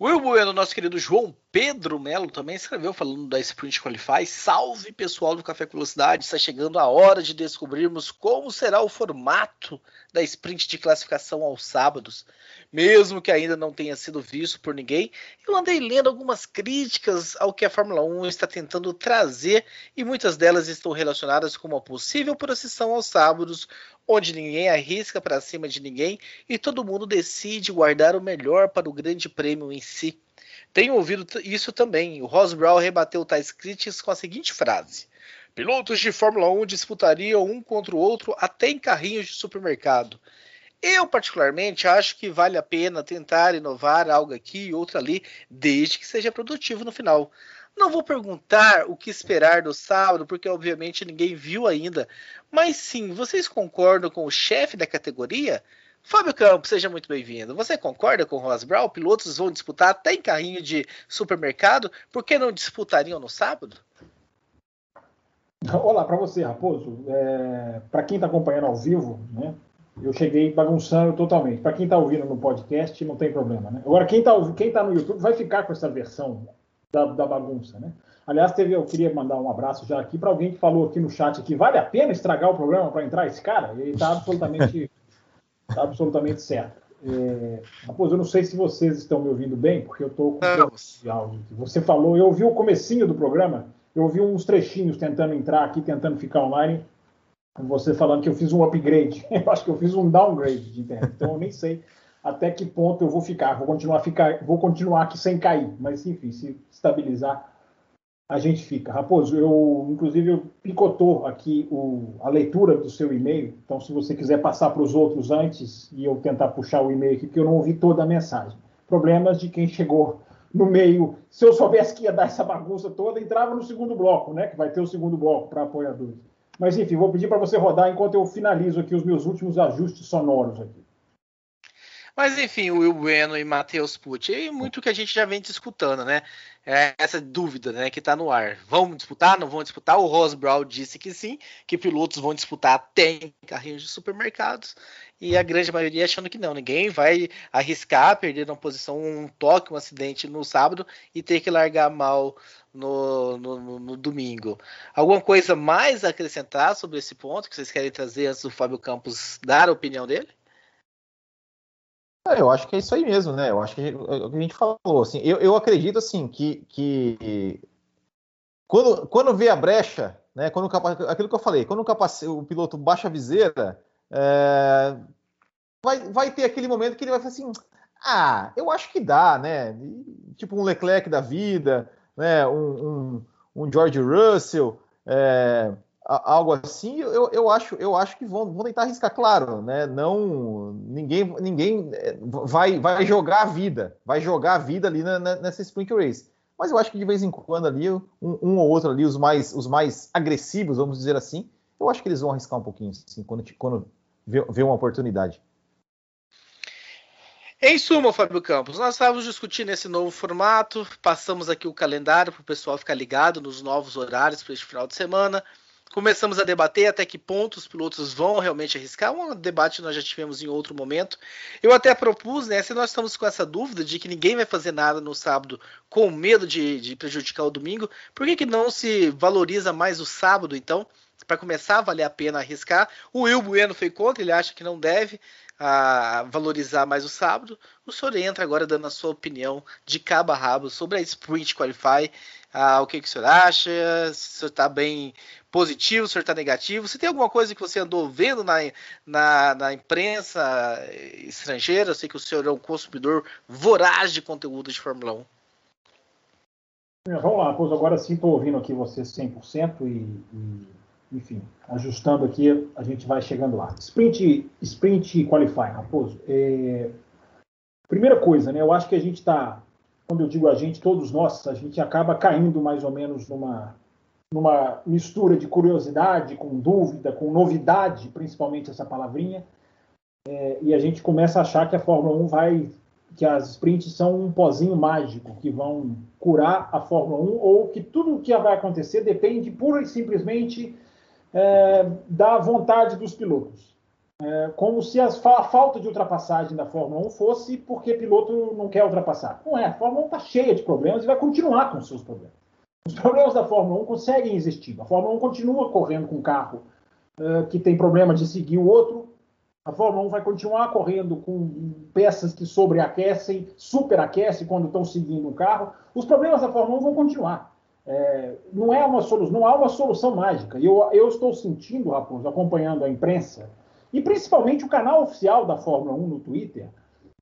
Will Bueno, nosso querido João Pedro Melo também escreveu falando da Sprint Qualify. Salve pessoal do Café com Velocidade, está chegando a hora de descobrirmos como será o formato da sprint de classificação aos sábados. Mesmo que ainda não tenha sido visto por ninguém, eu andei lendo algumas críticas ao que a Fórmula 1 está tentando trazer e muitas delas estão relacionadas com uma possível procissão aos sábados, onde ninguém arrisca para cima de ninguém e todo mundo decide guardar o melhor para o grande prêmio em si. Tenho ouvido isso também. O Ross Brown rebateu tais críticas com a seguinte frase: Pilotos de Fórmula 1 disputariam um contra o outro até em carrinhos de supermercado. Eu, particularmente, acho que vale a pena tentar inovar algo aqui e outro ali, desde que seja produtivo no final. Não vou perguntar o que esperar do sábado, porque obviamente ninguém viu ainda. Mas sim, vocês concordam com o chefe da categoria? Fábio Campos, seja muito bem-vindo. Você concorda com o Ross Brown? Pilotos vão disputar até em carrinho de supermercado, por que não disputariam no sábado?
Olá para você, Raposo. É, para quem está acompanhando ao vivo, né, eu cheguei bagunçando totalmente. Para quem está ouvindo no podcast, não tem problema. Né? Agora, quem está tá no YouTube vai ficar com essa versão da, da bagunça. Né? Aliás, teve, eu queria mandar um abraço já aqui para alguém que falou aqui no chat que vale a pena estragar o programa para entrar esse cara. Ele está absolutamente Tá absolutamente certo. É, Raposo, eu não sei se vocês estão me ouvindo bem, porque eu estou com áudio. Você falou, eu ouvi o comecinho do programa, eu ouvi uns trechinhos tentando entrar aqui, tentando ficar online, você falando que eu fiz um upgrade. Eu acho que eu fiz um downgrade de internet, então eu nem sei até que ponto eu vou ficar. Vou continuar, ficar, vou continuar aqui sem cair, mas enfim, se estabilizar, a gente fica. Raposo, eu inclusive eu picotou aqui o, a leitura do seu e-mail, então se você quiser passar para os outros antes e eu tentar puxar o e-mail aqui, porque eu não ouvi toda a mensagem. Problemas de quem chegou no meio. Se eu soubesse que ia dar essa bagunça toda, entrava no segundo bloco, né? Que vai ter o segundo bloco para apoiadores. Mas enfim, vou pedir para você rodar enquanto eu finalizo aqui os meus últimos ajustes sonoros aqui.
Mas enfim, o Will Bueno e Matheus Pucci, e muito que a gente já vem discutando, né? É essa dúvida, né, que está no ar. Vão disputar, não vão disputar? O Ross Brown disse que sim, que pilotos vão disputar até em carrinhos de supermercados, e a grande maioria achando que não. Ninguém vai arriscar perder uma posição, um toque, um acidente no sábado e ter que largar mal no, no, no, domingo. Alguma coisa mais a acrescentar sobre esse ponto que vocês querem trazer antes do Fábio Campos dar a opinião dele?
É, eu acho que é isso aí mesmo, né? Eu acho que é o que a gente falou. Assim, eu, eu acredito assim que, que quando, quando vê a brecha, né? Quando aquilo que eu falei, quando o, capac, o piloto baixa a viseira, é, vai, vai ter aquele momento que ele vai falar assim: ah, eu acho que dá, né? Tipo um Leclerc da vida, né? Um, um, um George Russell. É, algo assim, eu, eu, acho, eu acho que vão, vão tentar arriscar, claro, né? Não, ninguém, ninguém é, vai, vai jogar a vida, vai jogar a vida ali na, na, nessa sprint race. Mas eu acho que de vez em quando ali, um, um, ou outro ali, os mais, os mais agressivos, vamos dizer assim, eu acho que eles vão arriscar um pouquinho, assim, quando, quando vê, vê uma oportunidade.
Em suma, Fábio Campos, nós estávamos discutindo esse novo formato, passamos aqui o calendário para o pessoal ficar ligado nos novos horários para este final de semana. Começamos a debater até que ponto os pilotos vão realmente arriscar. Um debate que nós já tivemos em outro momento. Eu até propus, né? Se nós estamos com essa dúvida de que ninguém vai fazer nada no sábado com medo de, de prejudicar o domingo, por que, que não se valoriza mais o sábado, então? Para começar a valer a pena arriscar. O Will Bueno foi contra, ele acha que não deve a valorizar mais o sábado. O senhor entra agora dando a sua opinião de cabo a rabo sobre a Sprint Qualify. Ah, o que, que o senhor acha? Se o senhor está bem positivo, se o senhor está negativo? Se tem alguma coisa que você andou vendo na, na, na, imprensa estrangeira? Eu sei que o senhor é um consumidor voraz de conteúdo de Fórmula 1.
É, vamos lá, pois agora sim estou ouvindo aqui você 100% e, e, enfim, ajustando aqui, a gente vai chegando lá. Sprint, sprint Qualify, Raposo. É, primeira coisa, né, eu acho que a gente está, quando eu digo a gente, todos nós, a gente acaba caindo mais ou menos numa, numa mistura de curiosidade com dúvida, com novidade, principalmente essa palavrinha, é, e a gente começa a achar que a Fórmula 1 vai que as sprints são um pozinho mágico que vão curar a Fórmula 1 ou que tudo o que vai acontecer depende pura e simplesmente é, da vontade dos pilotos. É, como se a falta de ultrapassagem da Fórmula 1 fosse porque piloto não quer ultrapassar. Não é, a Fórmula 1 está cheia de problemas e vai continuar com seus problemas. Os problemas da Fórmula 1 conseguem existir. A Fórmula 1 continua correndo com um carro é, que tem problema de seguir o outro, a Fórmula 1 vai continuar correndo com peças que sobreaquecem, superaquecem quando estão seguindo o carro. Os problemas da Fórmula 1 vão continuar. É, não, é uma solução, não há uma solução mágica. Eu, eu estou sentindo, Raposo, acompanhando a imprensa, e principalmente o canal oficial da Fórmula 1 no Twitter.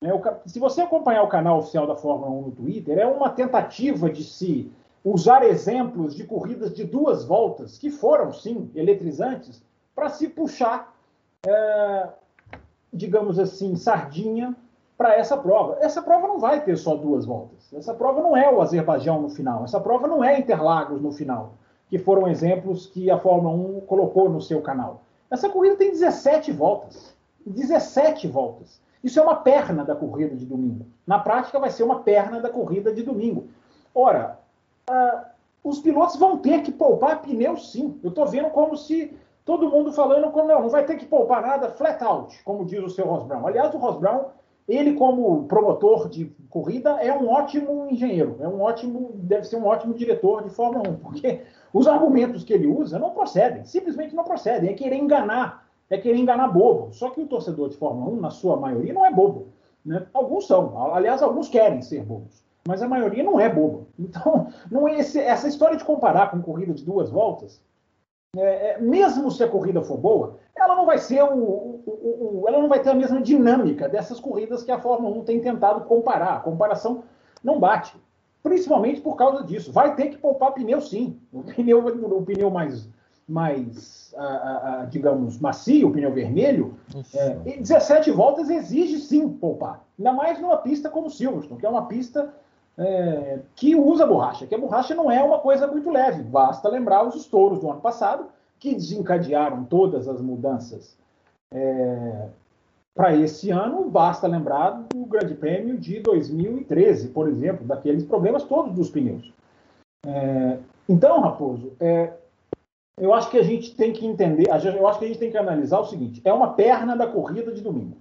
Né, se você acompanhar o canal oficial da Fórmula 1 no Twitter, é uma tentativa de se usar exemplos de corridas de duas voltas, que foram, sim, eletrizantes, para se puxar é, digamos assim, sardinha para essa prova. Essa prova não vai ter só duas voltas. Essa prova não é o Azerbaijão no final. Essa prova não é Interlagos no final, que foram exemplos que a Fórmula 1 colocou no seu canal. Essa corrida tem 17 voltas. 17 voltas. Isso é uma perna da corrida de domingo. Na prática, vai ser uma perna da corrida de domingo. Ora, uh, os pilotos vão ter que poupar pneu sim. Eu estou vendo como se todo mundo falando como não, não vai ter que poupar nada, flat out, como diz o seu Ross Brown. Aliás, o Ross Brown, ele como promotor de corrida, é um ótimo engenheiro, é um ótimo, deve ser um ótimo diretor de Fórmula 1, porque os argumentos que ele usa não procedem, simplesmente não procedem, é querer enganar, é querer enganar bobo. Só que o torcedor de Fórmula 1, na sua maioria, não é bobo. Né? Alguns são, aliás, alguns querem ser bobos, mas a maioria não é bobo. Então, não é esse, essa história de comparar com corrida de duas voltas, é, é, mesmo se a corrida for boa, ela não vai ser o, o, o, ela não vai ter a mesma dinâmica dessas corridas que a Fórmula 1 tem tentado comparar. A comparação não bate, principalmente por causa disso. Vai ter que poupar pneu, sim. O pneu, o pneu mais, mais a, a, a, digamos, macio, o pneu vermelho, é, 17 voltas exige sim poupar. Ainda mais numa pista como Silverstone, que é uma pista é, que usa borracha, que a borracha não é uma coisa muito leve. Basta lembrar os estouros do ano passado, que desencadearam todas as mudanças é, para esse ano. Basta lembrar do Grande Prêmio de 2013, por exemplo, daqueles problemas todos dos pneus. É, então, Raposo, é, eu acho que a gente tem que entender, eu acho que a gente tem que analisar o seguinte: é uma perna da corrida de domingo.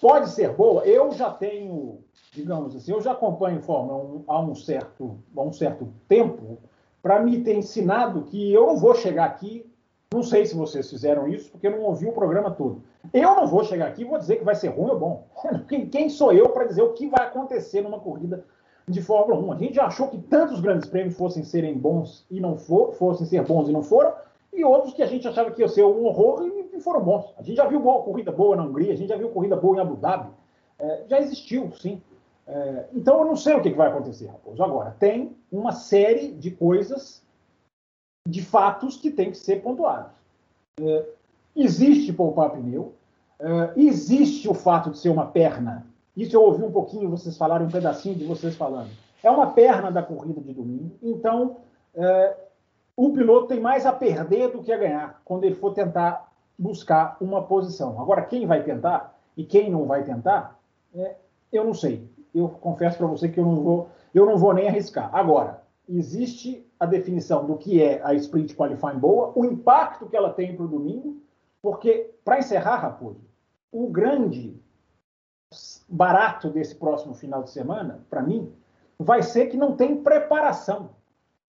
Pode ser boa, eu já tenho digamos assim, eu já acompanho Fórmula 1 há um certo, há um certo tempo, para me ter ensinado que eu não vou chegar aqui, não sei se vocês fizeram isso, porque eu não ouvi o programa todo. Eu não vou chegar aqui e vou dizer que vai ser ruim ou bom. Quem sou eu para dizer o que vai acontecer numa corrida de Fórmula 1? A gente já achou que tantos grandes prêmios fossem serem bons e não for, fossem ser bons e não foram, e outros que a gente achava que ia ser um horror e foram bons. A gente já viu boa, corrida boa na Hungria, a gente já viu corrida boa em Abu Dhabi. É, já existiu, sim. É, então eu não sei o que, vai acontecer, Raposo. Agora, tem uma série de coisas, de fatos que tem que ser pontuados. É, existe poupar pneu, é, existe o fato de ser uma perna. Isso eu ouvi um pouquinho vocês falarem, um pedacinho de vocês falando. É uma perna da corrida de domingo, então é, o piloto tem mais a perder do que a ganhar quando ele for tentar buscar uma posição. Agora, quem vai tentar e quem não vai tentar, é, eu não sei eu confesso para você que eu não vou, eu não vou nem arriscar. Agora, existe a definição do que é a sprint qualifying boa, o impacto que ela tem para o domingo, porque para encerrar, Raposo, o grande barato desse próximo final de semana, para mim, vai ser que não tem preparação.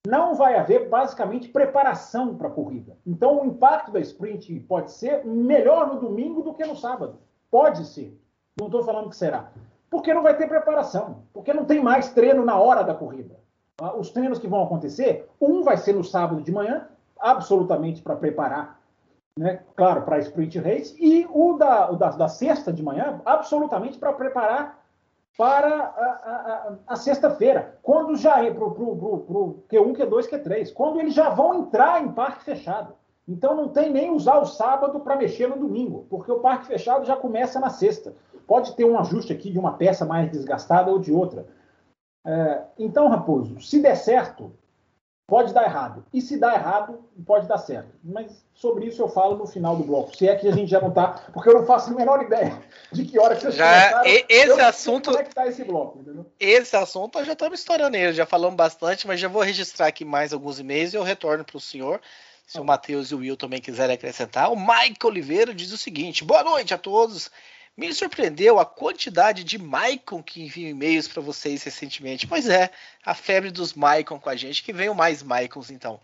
Não vai haver basicamente preparação para a corrida. Então, o impacto da sprint pode ser melhor no domingo do que no sábado. Pode ser. Não estou falando que será. Porque não vai ter preparação, porque não tem mais treino na hora da corrida. Ah, os treinos que vão acontecer, um vai ser no sábado de manhã, absolutamente para preparar, né, claro, para a sprint race, e o, da, o da, da sexta de manhã, absolutamente para preparar para a, a, a sexta-feira, quando já é para o Q1, Q2, Q3, quando eles já vão entrar em parque fechado. Então não tem nem usar o sábado para mexer no domingo, porque o parque fechado já começa na sexta. Pode ter um ajuste aqui de uma peça mais desgastada ou de outra. É, então, Raposo, se der certo, pode dar errado. E se dar errado, pode dar certo. Mas sobre isso eu falo no final do bloco. Se é que a gente já não está, porque eu não faço a menor ideia de que hora que vocês
já, Esse assunto.
Como é que tá esse bloco, entendeu?
Esse assunto nós já estamos estourando ele, já falamos bastante, mas já vou registrar aqui mais alguns e-mails e eu retorno para o senhor. Se o Matheus e o Will também quiserem acrescentar. O Mike Oliveira diz o seguinte: boa noite a todos. Me surpreendeu a quantidade de Maicon que enviam e-mails para vocês recentemente. Pois é, a febre dos Maicon com a gente, que venham mais Maicons então.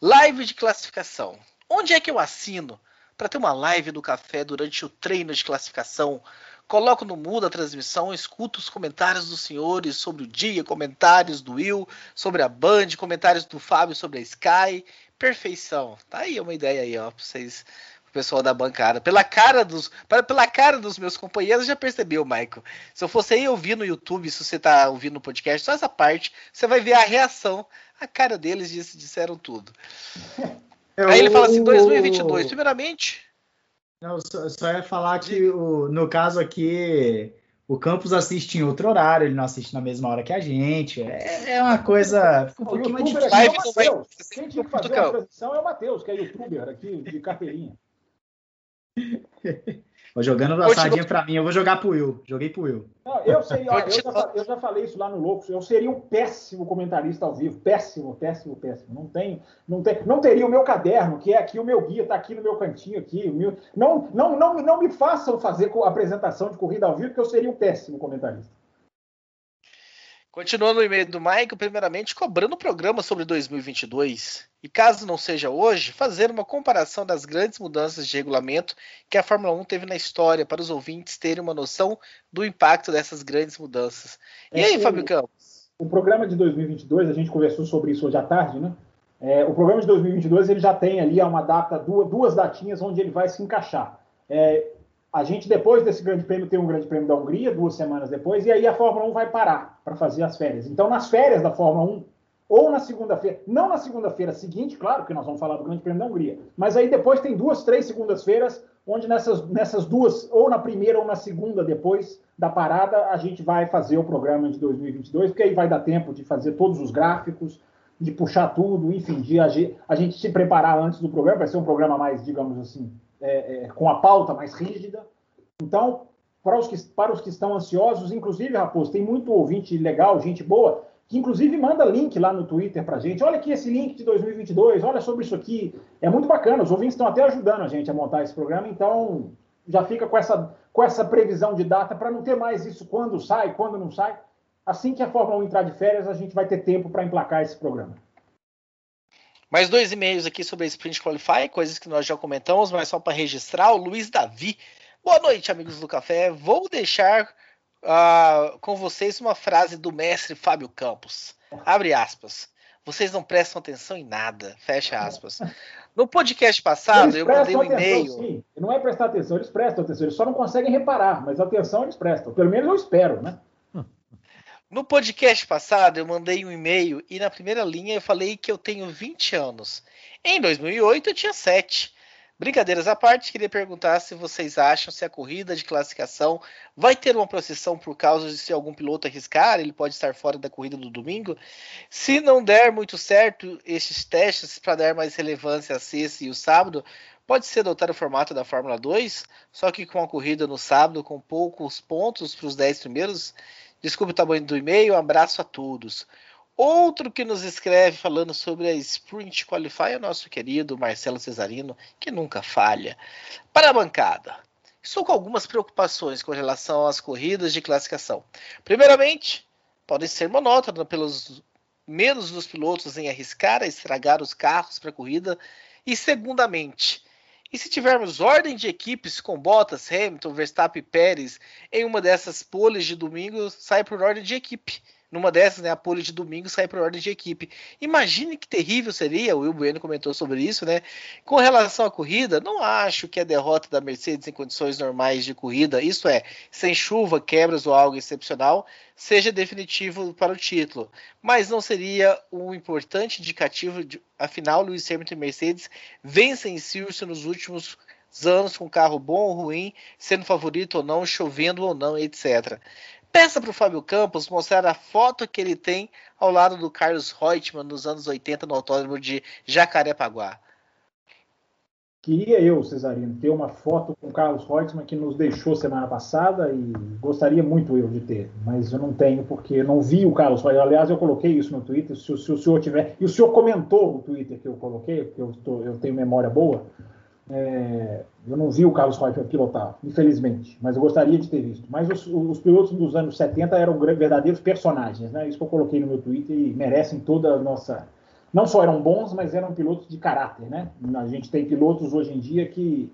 Live de classificação. Onde é que eu assino para ter uma live do café durante o treino de classificação? Coloco no mudo a transmissão, escuto os comentários dos senhores sobre o dia, comentários do Will sobre a Band, comentários do Fábio sobre a Sky. Perfeição. Tá aí uma ideia aí, ó, pra vocês pessoal da bancada. Pela cara dos, pela cara dos meus companheiros, já percebeu, Michael. Se eu fosse aí ouvir no YouTube, se você tá ouvindo no podcast, só essa parte, você vai ver a reação. A cara deles disse, disseram tudo. Eu, aí ele fala assim, 2022, primeiramente...
Não, só, só ia falar que o, no caso aqui o Campos assiste em outro horário, ele não assiste na mesma hora que a gente. É, é uma coisa. Um pouquinho mais difícil.
É Quem tinha que fazer a é o Matheus, que é youtuber aqui de carteirinha.
Vou jogando a sardinha para mim, eu vou jogar pro Will. Joguei pro Will.
Não, eu, sei, ó, eu, já, eu, já, falei isso lá no Loucos. Eu seria um péssimo comentarista ao vivo. Péssimo, péssimo, péssimo. Não tem, não tem, não teria o meu caderno, que é aqui o meu guia, está aqui no meu cantinho aqui. Meu, não, não, não, não me façam fazer apresentação de corrida ao vivo, porque eu seria um péssimo comentarista.
Continuando o e-mail do Mike, primeiramente cobrando o programa sobre 2022 e, caso não seja hoje, fazer uma comparação das grandes mudanças de regulamento que a Fórmula 1 teve na história para os ouvintes terem uma noção do impacto dessas grandes mudanças. E é aí, Fábio Campos?
O programa de 2022, a gente conversou sobre isso hoje à tarde, né? É, o programa de 2022 ele já tem ali uma data, duas, duas datinhas onde ele vai se encaixar. É, a gente, depois desse grande prêmio, tem um grande prêmio da Hungria, duas semanas depois, e aí a Fórmula 1 vai parar para fazer as férias. Então, nas férias da Fórmula 1, ou na segunda-feira, não na segunda-feira seguinte, claro que nós vamos falar do grande prêmio da Hungria, mas aí depois tem duas, três segundas-feiras, onde nessas, nessas duas, ou na primeira ou na segunda depois da parada, a gente vai fazer o programa de 2022, porque aí vai dar tempo de fazer todos os gráficos, de puxar tudo, enfim, de a, a gente se preparar antes do programa, vai ser um programa mais, digamos assim, é, é, com a pauta mais rígida. Então, para os, que, para os que estão ansiosos, inclusive, Raposo, tem muito ouvinte legal, gente boa, que inclusive manda link lá no Twitter para gente. Olha aqui esse link de 2022, olha sobre isso aqui. É muito bacana, os ouvintes estão até ajudando a gente a montar esse programa, então já fica com essa, com essa previsão de data para não ter mais isso quando sai, quando não sai. Assim que a Fórmula 1 entrar de férias, a gente vai ter tempo para emplacar esse programa.
Mais dois e-mails aqui sobre a Sprint Qualify, coisas que nós já comentamos, mas só para registrar. O Luiz Davi. Boa noite, amigos do café. Vou deixar uh, com vocês uma frase do mestre Fábio Campos. Abre aspas. Vocês não prestam atenção em nada. Fecha aspas. No podcast passado, eu mandei um e-mail.
Não é prestar atenção, eles prestam atenção, eles só não conseguem reparar, mas atenção eles prestam. Pelo menos eu espero, né?
No podcast passado, eu mandei um e-mail e na primeira linha eu falei que eu tenho 20 anos. Em 2008, eu tinha 7. Brincadeiras à parte, queria perguntar se vocês acham se a corrida de classificação vai ter uma procissão por causa de se algum piloto arriscar, ele pode estar fora da corrida do domingo. Se não der muito certo esses testes para dar mais relevância a sexta e o sábado, pode ser adotar o formato da Fórmula 2, só que com a corrida no sábado com poucos pontos para os 10 primeiros Desculpe o tamanho do e-mail, um abraço a todos. Outro que nos escreve falando sobre a Sprint Qualify é o nosso querido Marcelo Cesarino, que nunca falha. Para a bancada, estou com algumas preocupações com relação às corridas de classificação. Primeiramente, podem ser monótonas pelos menos dos pilotos em arriscar a estragar os carros para a corrida. E segundamente, e se tivermos ordem de equipes com Bottas, Hamilton, Verstappen e Pérez em uma dessas poles de domingo, sai por ordem de equipe. Numa dessas, né, a pole de domingo sai por ordem de equipe. Imagine que terrível seria, o Will Bueno comentou sobre isso, né? Com relação à corrida, não acho que a derrota da Mercedes em condições normais de corrida, isso é, sem chuva, quebras ou algo excepcional, seja definitivo para o título. Mas não seria um importante indicativo, de, afinal, Lewis Hamilton e Mercedes vencem Silverstone nos últimos anos com carro bom ou ruim, sendo favorito ou não, chovendo ou não, etc. Peça para o Fábio Campos mostrar a foto que ele tem ao lado do Carlos Reutemann nos anos 80 no autódromo de Jacarepaguá.
Queria eu, Cesarino, ter uma foto com o Carlos Reutemann que nos deixou semana passada e gostaria muito eu de ter, mas eu não tenho porque não vi o Carlos Reutemann. Aliás, eu coloquei isso no Twitter, se, se o senhor tiver... E o senhor comentou no Twitter que eu coloquei, porque eu, tô, eu tenho memória boa, é, eu não vi o Carlos Reutemann pilotar, infelizmente, mas eu gostaria de ter visto. Mas os, os, pilotos dos anos 70 eram verdadeiros personagens, né? Isso que eu coloquei no meu Twitter e merecem toda a nossa. Não só eram bons, mas eram pilotos de caráter, né? A gente tem pilotos hoje em dia que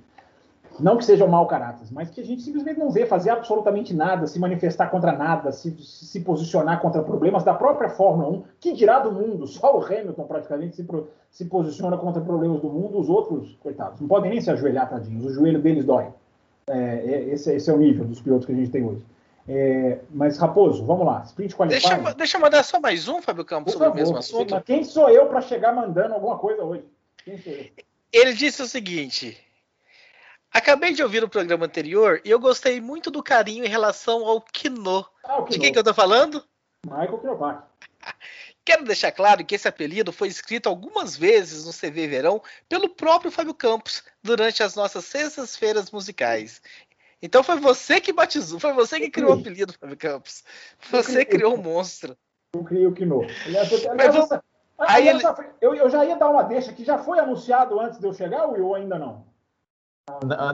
não que sejam mau caráter, mas que a gente simplesmente não vê fazer absolutamente nada, se manifestar contra nada, se, se posicionar contra problemas da própria Fórmula 1, que dirá do mundo, só o Hamilton praticamente se, se posiciona contra problemas do mundo, os outros, coitados, não podem nem se ajoelhar, tadinhos, o joelho deles dói. É, é esse, esse, é o nível dos pilotos que a gente tem hoje. É, mas, Raposo, vamos lá. Sprint qualifying.
Deixa, deixa eu mandar só mais um, Fábio Campos, sobre favor, o mesmo assunto.
Quem sou eu para chegar mandando alguma coisa hoje? Quem sou eu?
Ele disse o seguinte: Acabei de ouvir o programa anterior e eu gostei muito do carinho em relação ao Kino. Ah, de quem que eu tô falando?
Michael Kinovak.
Quero deixar claro que esse apelido foi escrito algumas vezes no CV Verão pelo próprio Fábio Campos durante as nossas sextas-feiras musicais. Então foi você que batizou, foi você que criou o apelido, Fábio Campos. Você criou o um monstro.
Eu criei o Kino. Aliás, vamos... Aí ele... eu, eu já ia dar uma deixa que já foi anunciado antes de eu chegar, ou ainda não?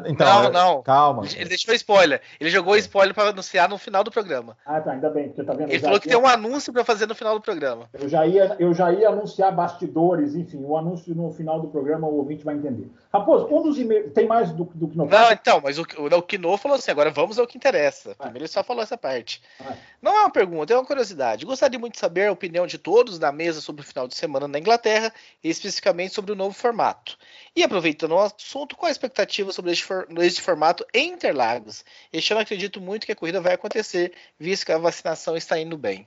Então, não, é, não. Calma. Ele deixou spoiler. Ele jogou spoiler para anunciar no final do programa.
Ah, tá, ainda bem, porque tá vendo.
Ele falou que tem um anúncio para fazer no final do programa.
Eu já, ia, eu já ia anunciar bastidores, enfim, o anúncio no final do programa o ouvinte vai entender. Raposo, um dos e-mails. Tem mais do, do
Kino? Não, então, mas o, o, Kino falou assim: agora vamos ao que interessa. Primeiro ele só falou essa parte. Ah. Não é uma pergunta, é uma curiosidade. Gostaria muito de saber a opinião de todos na mesa sobre o final de semana na Inglaterra, e especificamente sobre o novo formato. E aproveitando o assunto, qual a expectativa sobre este, for, formato em Interlagos? Este ano acredito muito que a corrida vai acontecer, visto que a vacinação está indo bem.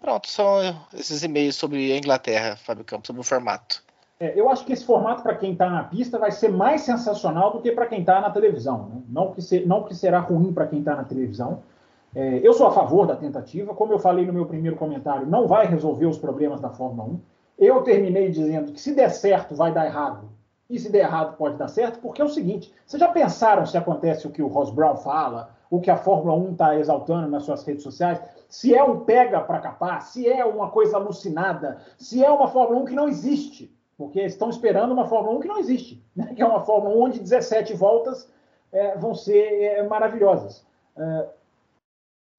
Pronto, são esses e-mails sobre a Inglaterra, Fábio Campos, sobre o formato.
É, eu acho que esse formato para quem está na pista vai ser mais sensacional do que para quem está na televisão. Né? Não, que ser, não que será ruim para quem está na televisão. É, eu sou a favor da tentativa. Como eu falei no meu primeiro comentário, não vai resolver os problemas da Fórmula 1. Eu terminei dizendo que se der certo, vai dar errado. E se der errado, pode dar certo, porque é o seguinte: vocês já pensaram se acontece o que o Ross Brown fala, o que a Fórmula 1 está exaltando nas suas redes sociais? Se é um pega para capar, se é uma coisa alucinada, se é uma Fórmula 1 que não existe porque estão esperando uma Fórmula 1 que não existe, né? que é uma Fórmula 1 onde 17 voltas é, vão ser é, maravilhosas. É,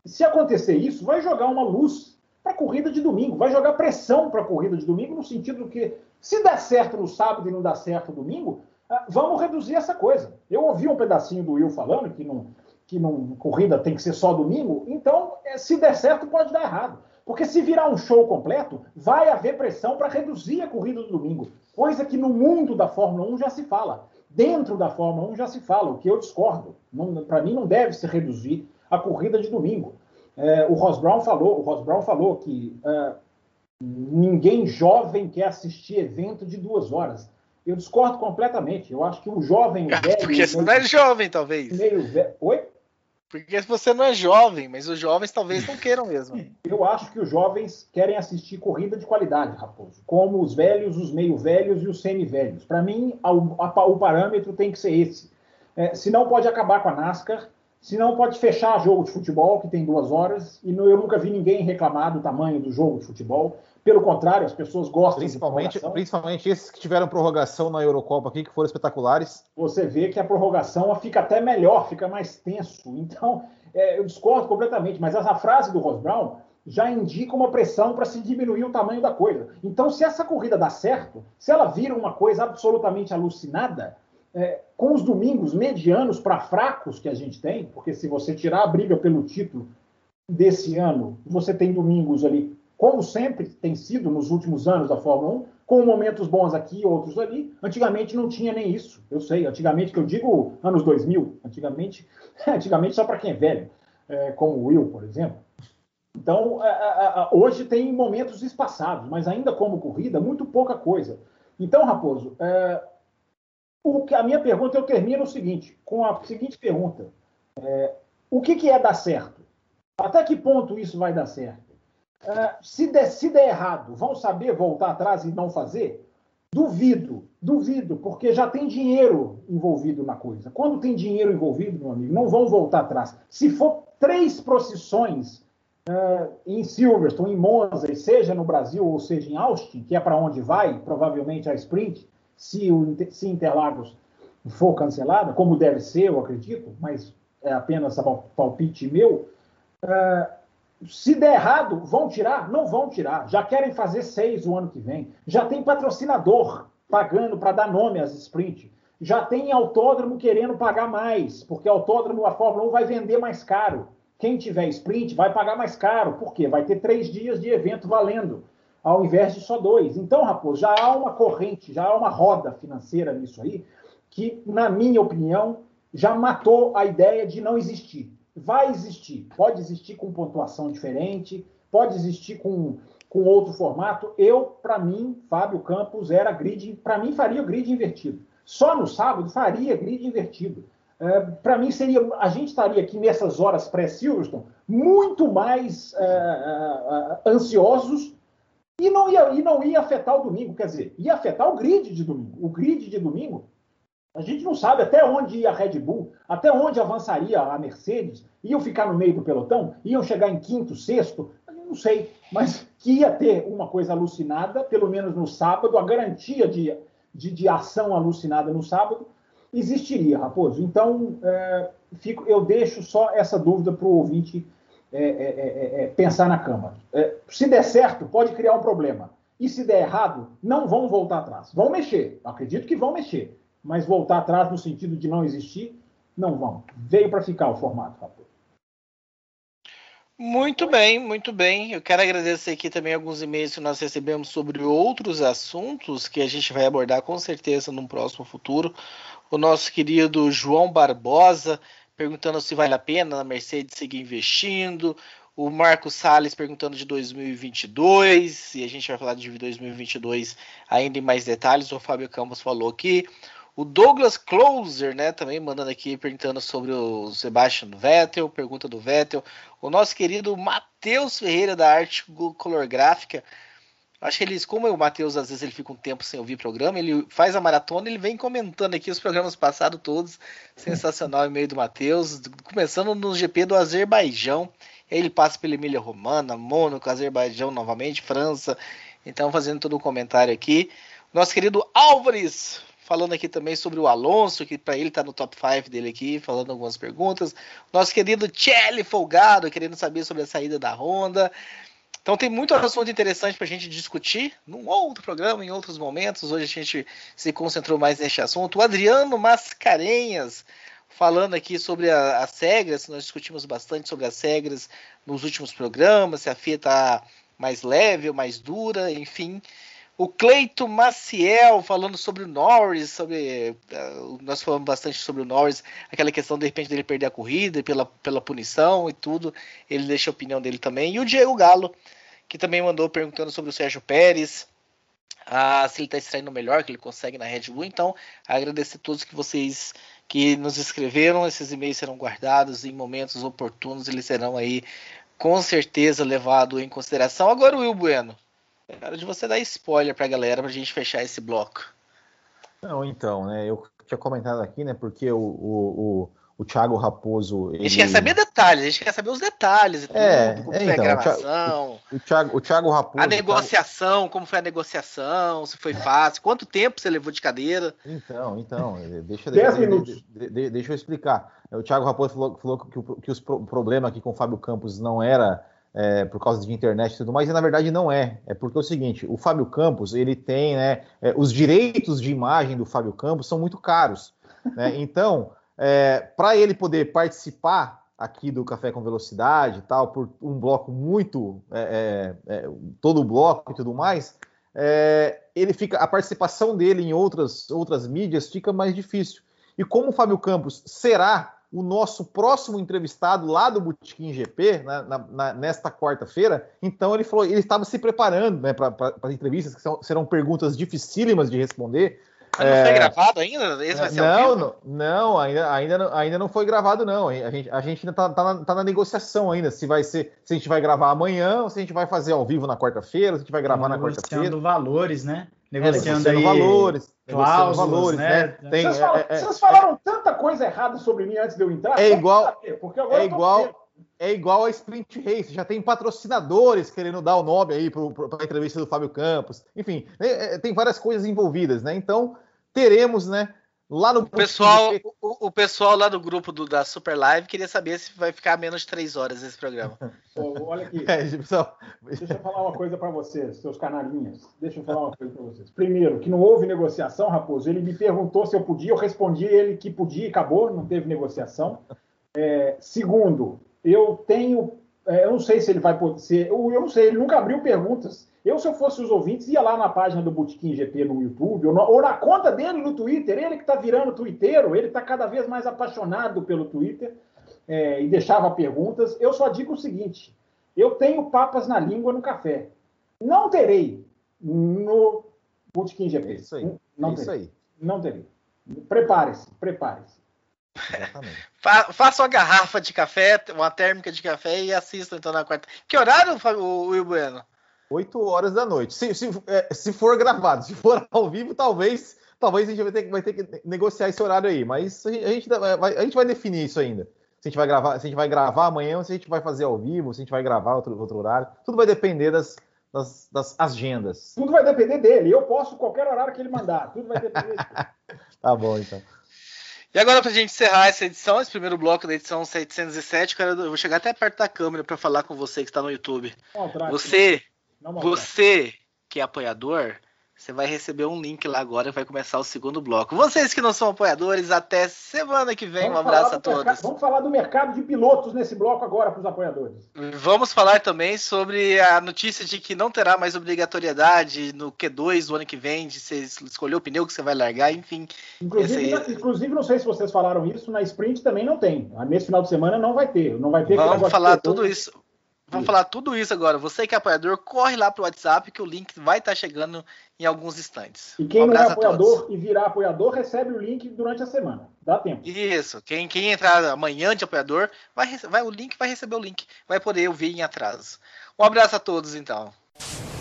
se acontecer isso, vai jogar uma luz para a corrida de domingo, vai jogar pressão para a corrida de domingo, no sentido que, se der certo no sábado e não dá certo no domingo, é, vamos reduzir essa coisa. Eu ouvi um pedacinho do Will falando que não, que não corrida tem que ser só domingo, então, é, se der certo, pode dar errado. Porque se virar um show completo, vai haver pressão para reduzir a corrida do domingo. Coisa que no mundo da Fórmula 1 já se fala. Dentro da Fórmula 1 já se fala, o que eu discordo. Para mim não deve se reduzir a corrida de domingo. É, o Ross Brown falou, o Ross Brown falou que é, ninguém jovem quer assistir evento de duas horas. Eu discordo completamente. Eu acho que o jovem
velho. Porque você não é jovem, talvez.
Meio velho. Oi?
Porque você não é jovem, mas os jovens talvez não queiram mesmo.
Eu acho que os jovens querem assistir corrida de qualidade, Raposo. Como os velhos, os meio-velhos e os semi-velhos. Para mim, a, a, o parâmetro tem que ser esse. É, senão pode acabar com a NASCAR, senão pode fechar jogo de futebol, que tem duas horas, e eu nunca vi ninguém reclamar do tamanho do jogo de futebol. Pelo contrário, as pessoas gostam
principalmente, Principalmente esses que tiveram prorrogação na Eurocopa aqui, que foram espetaculares.
Você vê que a prorrogação fica até melhor, fica mais tenso. Então, é, eu discordo completamente, mas essa frase do Ross Brown já indica uma pressão para se diminuir o tamanho da coisa. Então, se essa corrida dá certo, se ela vira uma coisa absolutamente alucinada, é, com os domingos medianos para fracos que a gente tem, porque se você tirar a briga pelo título desse ano, você tem domingos ali, como sempre tem sido nos últimos anos da Fórmula 1, com momentos bons aqui, outros ali. Antigamente não tinha nem isso. Eu sei, antigamente que eu digo anos 2000, antigamente, antigamente só para quem é velho, é, como o Will, por exemplo. Então, hoje tem momentos espaçados, mas ainda como corrida, muito pouca coisa. Então, Raposo, é, o que, a minha pergunta eu termino o seguinte, com a seguinte pergunta: é, o que, que é dar certo? Até que ponto isso vai dar certo? É, se, der, se der errado, vão saber voltar atrás e não fazer? Duvido, duvido, porque já tem dinheiro envolvido na coisa. Quando tem dinheiro envolvido, meu amigo, não vão voltar atrás. Se for três procissões uh, em Silverstone, em Monza, seja no Brasil ou seja em Austin, que é para onde vai, provavelmente a sprint, se, o, se Interlagos for cancelada, como deve ser, eu acredito, mas é apenas palpite meu. Uh, se der errado, vão tirar? Não vão tirar. Já querem fazer seis o ano que vem. Já tem patrocinador pagando para dar nome às sprint. Já tem autódromo querendo pagar mais, porque autódromo a Fórmula 1 vai vender mais caro. Quem tiver sprint vai pagar mais caro. Por quê? Vai ter três dias de evento valendo, ao invés de só dois. Então, Raposo, já há uma corrente, já há uma roda financeira nisso aí, que, na minha opinião, já matou a ideia de não existir vai existir. Pode existir com pontuação diferente, pode existir com, com outro formato. Eu, para mim, Fábio Campos era grid, para mim faria grid invertido. Só no sábado faria grid invertido. É, para mim seria, a gente estaria aqui nessas horas pré-Silverstone muito mais é, é, é, ansiosos e não, ia, e não ia afetar o domingo, quer dizer, ia afetar o grid de domingo. O grid de domingo a gente não sabe até onde ia a Red Bull, até onde avançaria a Mercedes. Iam ficar no meio do pelotão? Iam chegar em quinto, sexto? Não sei, mas que ia ter uma coisa alucinada, pelo menos no sábado, a garantia de, de, de ação alucinada no sábado, existiria, Raposo. Então, é, fico, eu deixo só essa dúvida para o ouvinte é é, é, é, pensar na Câmara. É, se der certo, pode criar um problema. E se der errado, não vão voltar atrás. Vão mexer. Acredito que vão mexer mas voltar atrás no sentido de não existir, não vão. Veio para ficar o formato, Raposo.
Muito bem, muito bem. Eu quero agradecer aqui também alguns e-mails que nós recebemos sobre outros assuntos que a gente vai abordar com certeza num próximo futuro. O nosso querido João Barbosa perguntando se vale a pena a Mercedes seguir investindo. O Marco Salles perguntando de 2022, e a gente vai falar de 2022 ainda em mais detalhes. O Fábio Campos falou aqui. O Douglas Closer, né, também mandando aqui perguntando sobre o Sebastian Vettel, pergunta do Vettel. O nosso querido Matheus Ferreira da Arte Color Gráfica. Acho que eles, como o Matheus às vezes ele fica um tempo sem ouvir programa, ele faz a maratona, ele vem comentando aqui os programas passados todos. Sensacional e meio do Matheus, começando no GP do Azerbaijão. Ele passa pela Emília Romana, Mônaco, Azerbaijão novamente, França. Então fazendo todo o um comentário aqui. Nosso querido Álvares falando aqui também sobre o Alonso, que para ele está no top 5 dele aqui, falando algumas perguntas. Nosso querido Chelly Folgado, querendo saber sobre a saída da Honda. Então tem muito assunto interessante para a gente discutir num outro programa, em outros momentos. Hoje a gente se concentrou mais neste assunto. O Adriano Mascarenhas falando aqui sobre as regras, nós discutimos bastante sobre as regras nos últimos programas, se a FIA está mais leve ou mais dura, enfim. O Cleito Maciel falando sobre o Norris, sobre. Uh, nós falamos bastante sobre o Norris, aquela questão de repente dele perder a corrida pela, pela punição e tudo. Ele deixa a opinião dele também. E o Diego Galo, que também mandou perguntando sobre o Sérgio Pérez. Ah, se ele está extraindo melhor que ele consegue na Red Bull. Então, agradecer a todos que vocês que nos escreveram. Esses e-mails serão guardados em momentos oportunos. Eles serão aí com certeza levados em consideração. Agora, Will Bueno. É hora de você dar spoiler pra galera pra gente fechar esse bloco.
Não, então, né? Eu tinha comentado aqui, né? Porque o, o, o Thiago Raposo.
Ele... A gente quer saber detalhes, a gente quer saber os detalhes e
tudo, é, como é, foi então, a
gravação.
O, Thiago, o Thiago Raposo.
A negociação, como foi a negociação, se foi fácil, quanto tempo você levou de cadeira.
Então, então, deixa, deixa, deixa, deixa eu explicar. O Thiago Raposo falou, falou que, o, que os, o problema aqui com o Fábio Campos não era é, por causa de internet e tudo mais, e na verdade não é. É porque é o seguinte, o Fábio Campos, ele tem, né, é, os direitos de imagem do Fábio Campos são muito caros, né? Então, é, para ele poder participar aqui do Café com Velocidade e tal, por um bloco muito. É, é, é todo o bloco e tudo mais, é, ele fica. A participação dele em outras, outras mídias fica mais difícil. E como o Fábio Campos será o nosso próximo entrevistado lá do Botequim GP, né, na, na, nesta quarta-feira. Então ele falou, ele estava se preparando né, para as entrevistas, que são, serão perguntas dificílimas de responder.
Não é, foi gravado ainda?
Esse vai ser não, não, não, ainda, ainda, não, ainda não foi gravado, não. A gente, a gente ainda está tá na, tá na, negociação ainda, se vai ser, se a gente vai gravar amanhã, ou se a gente vai fazer ao vivo na quarta-feira, se a gente vai gravar na quarta-feira.
Negociando valores, né? Negociando,
é, negociando aí valores,
cláusulas, valores, né?
né? Tem, vocês, falam, é, é, vocês, falaram tanta coisa errada sobre mim antes de eu entrar.
É igual, é igual, é igual a Sprint Race, já tem patrocinadores querendo dar o nome aí para a entrevista do Fábio Campos. Enfim, é, é, tem várias coisas envolvidas, né? Então, teremos, né? Lá no
o pessoal, o, o, pessoal lá do grupo do, da Super Live queria saber se vai ficar menos de três horas esse programa.
olha aqui. É, pessoal... Deixa eu falar uma coisa para vocês, seus canarinhas. Deixa eu falar uma coisa para vocês. Primeiro, que não houve negociação, Raposo. Ele me perguntou se eu podia, eu respondi ele que podia e acabou, não teve negociação. É, segundo, eu tenho. É, eu não sei se ele vai poder ser. Eu, eu não sei, ele nunca abriu perguntas eu, se eu fosse os ouvintes, ia lá na página do Botequim GP no YouTube, ou, no, ou na conta dele no Twitter, ele que está virando twitteiro, ele está cada vez mais apaixonado pelo Twitter, é, e deixava perguntas. Eu só digo o seguinte: eu tenho papas na língua no café. Não terei no Botequim GP. É
isso aí.
Não
é
terei.
isso aí.
Não terei. Prepare-se, prepare-se.
Faça uma garrafa de café, uma térmica de café e assista então na quarta. Que horário, o Will Bueno?
8 horas da noite. Se, se, é, se for gravado, se for ao vivo, talvez talvez a gente vai ter, vai ter que negociar esse horário aí. Mas a gente, vai, a gente vai definir isso ainda. Se a gente vai gravar, se a gente vai gravar amanhã, ou se a gente vai fazer ao vivo, se a gente vai gravar outro, outro horário. Tudo vai depender das, das, das agendas.
Tudo vai depender dele. Eu posso qualquer horário que ele mandar. Tudo vai depender dele.
tá bom, então.
E agora, para a gente encerrar essa edição, esse primeiro bloco da edição 707, cara, eu vou chegar até perto da câmera para falar com você que está no YouTube. Você você que é apoiador, você vai receber um link lá agora e vai começar o segundo bloco. Vocês que não são apoiadores, até semana que vem. Vamos um abraço a todos.
Mercado, vamos falar do mercado de pilotos nesse bloco agora para os apoiadores.
Vamos falar também sobre a notícia de que não terá mais obrigatoriedade no Q2 do ano que vem, de você escolher o pneu que você vai largar, enfim.
Inclusive, esse... inclusive não sei se vocês falaram isso, na sprint também não tem. Nesse final de semana não vai ter. Não vai ter
Vamos falar tudo isso. Vamos falar tudo isso agora. Você que é apoiador, corre lá pro WhatsApp que o link vai estar chegando em alguns instantes.
E quem um não é apoiador e virar apoiador recebe o link durante a semana. Dá tempo.
Isso. Quem, quem entrar amanhã de apoiador, vai, vai o link vai receber o link. Vai poder ouvir em atraso. Um abraço a todos, então.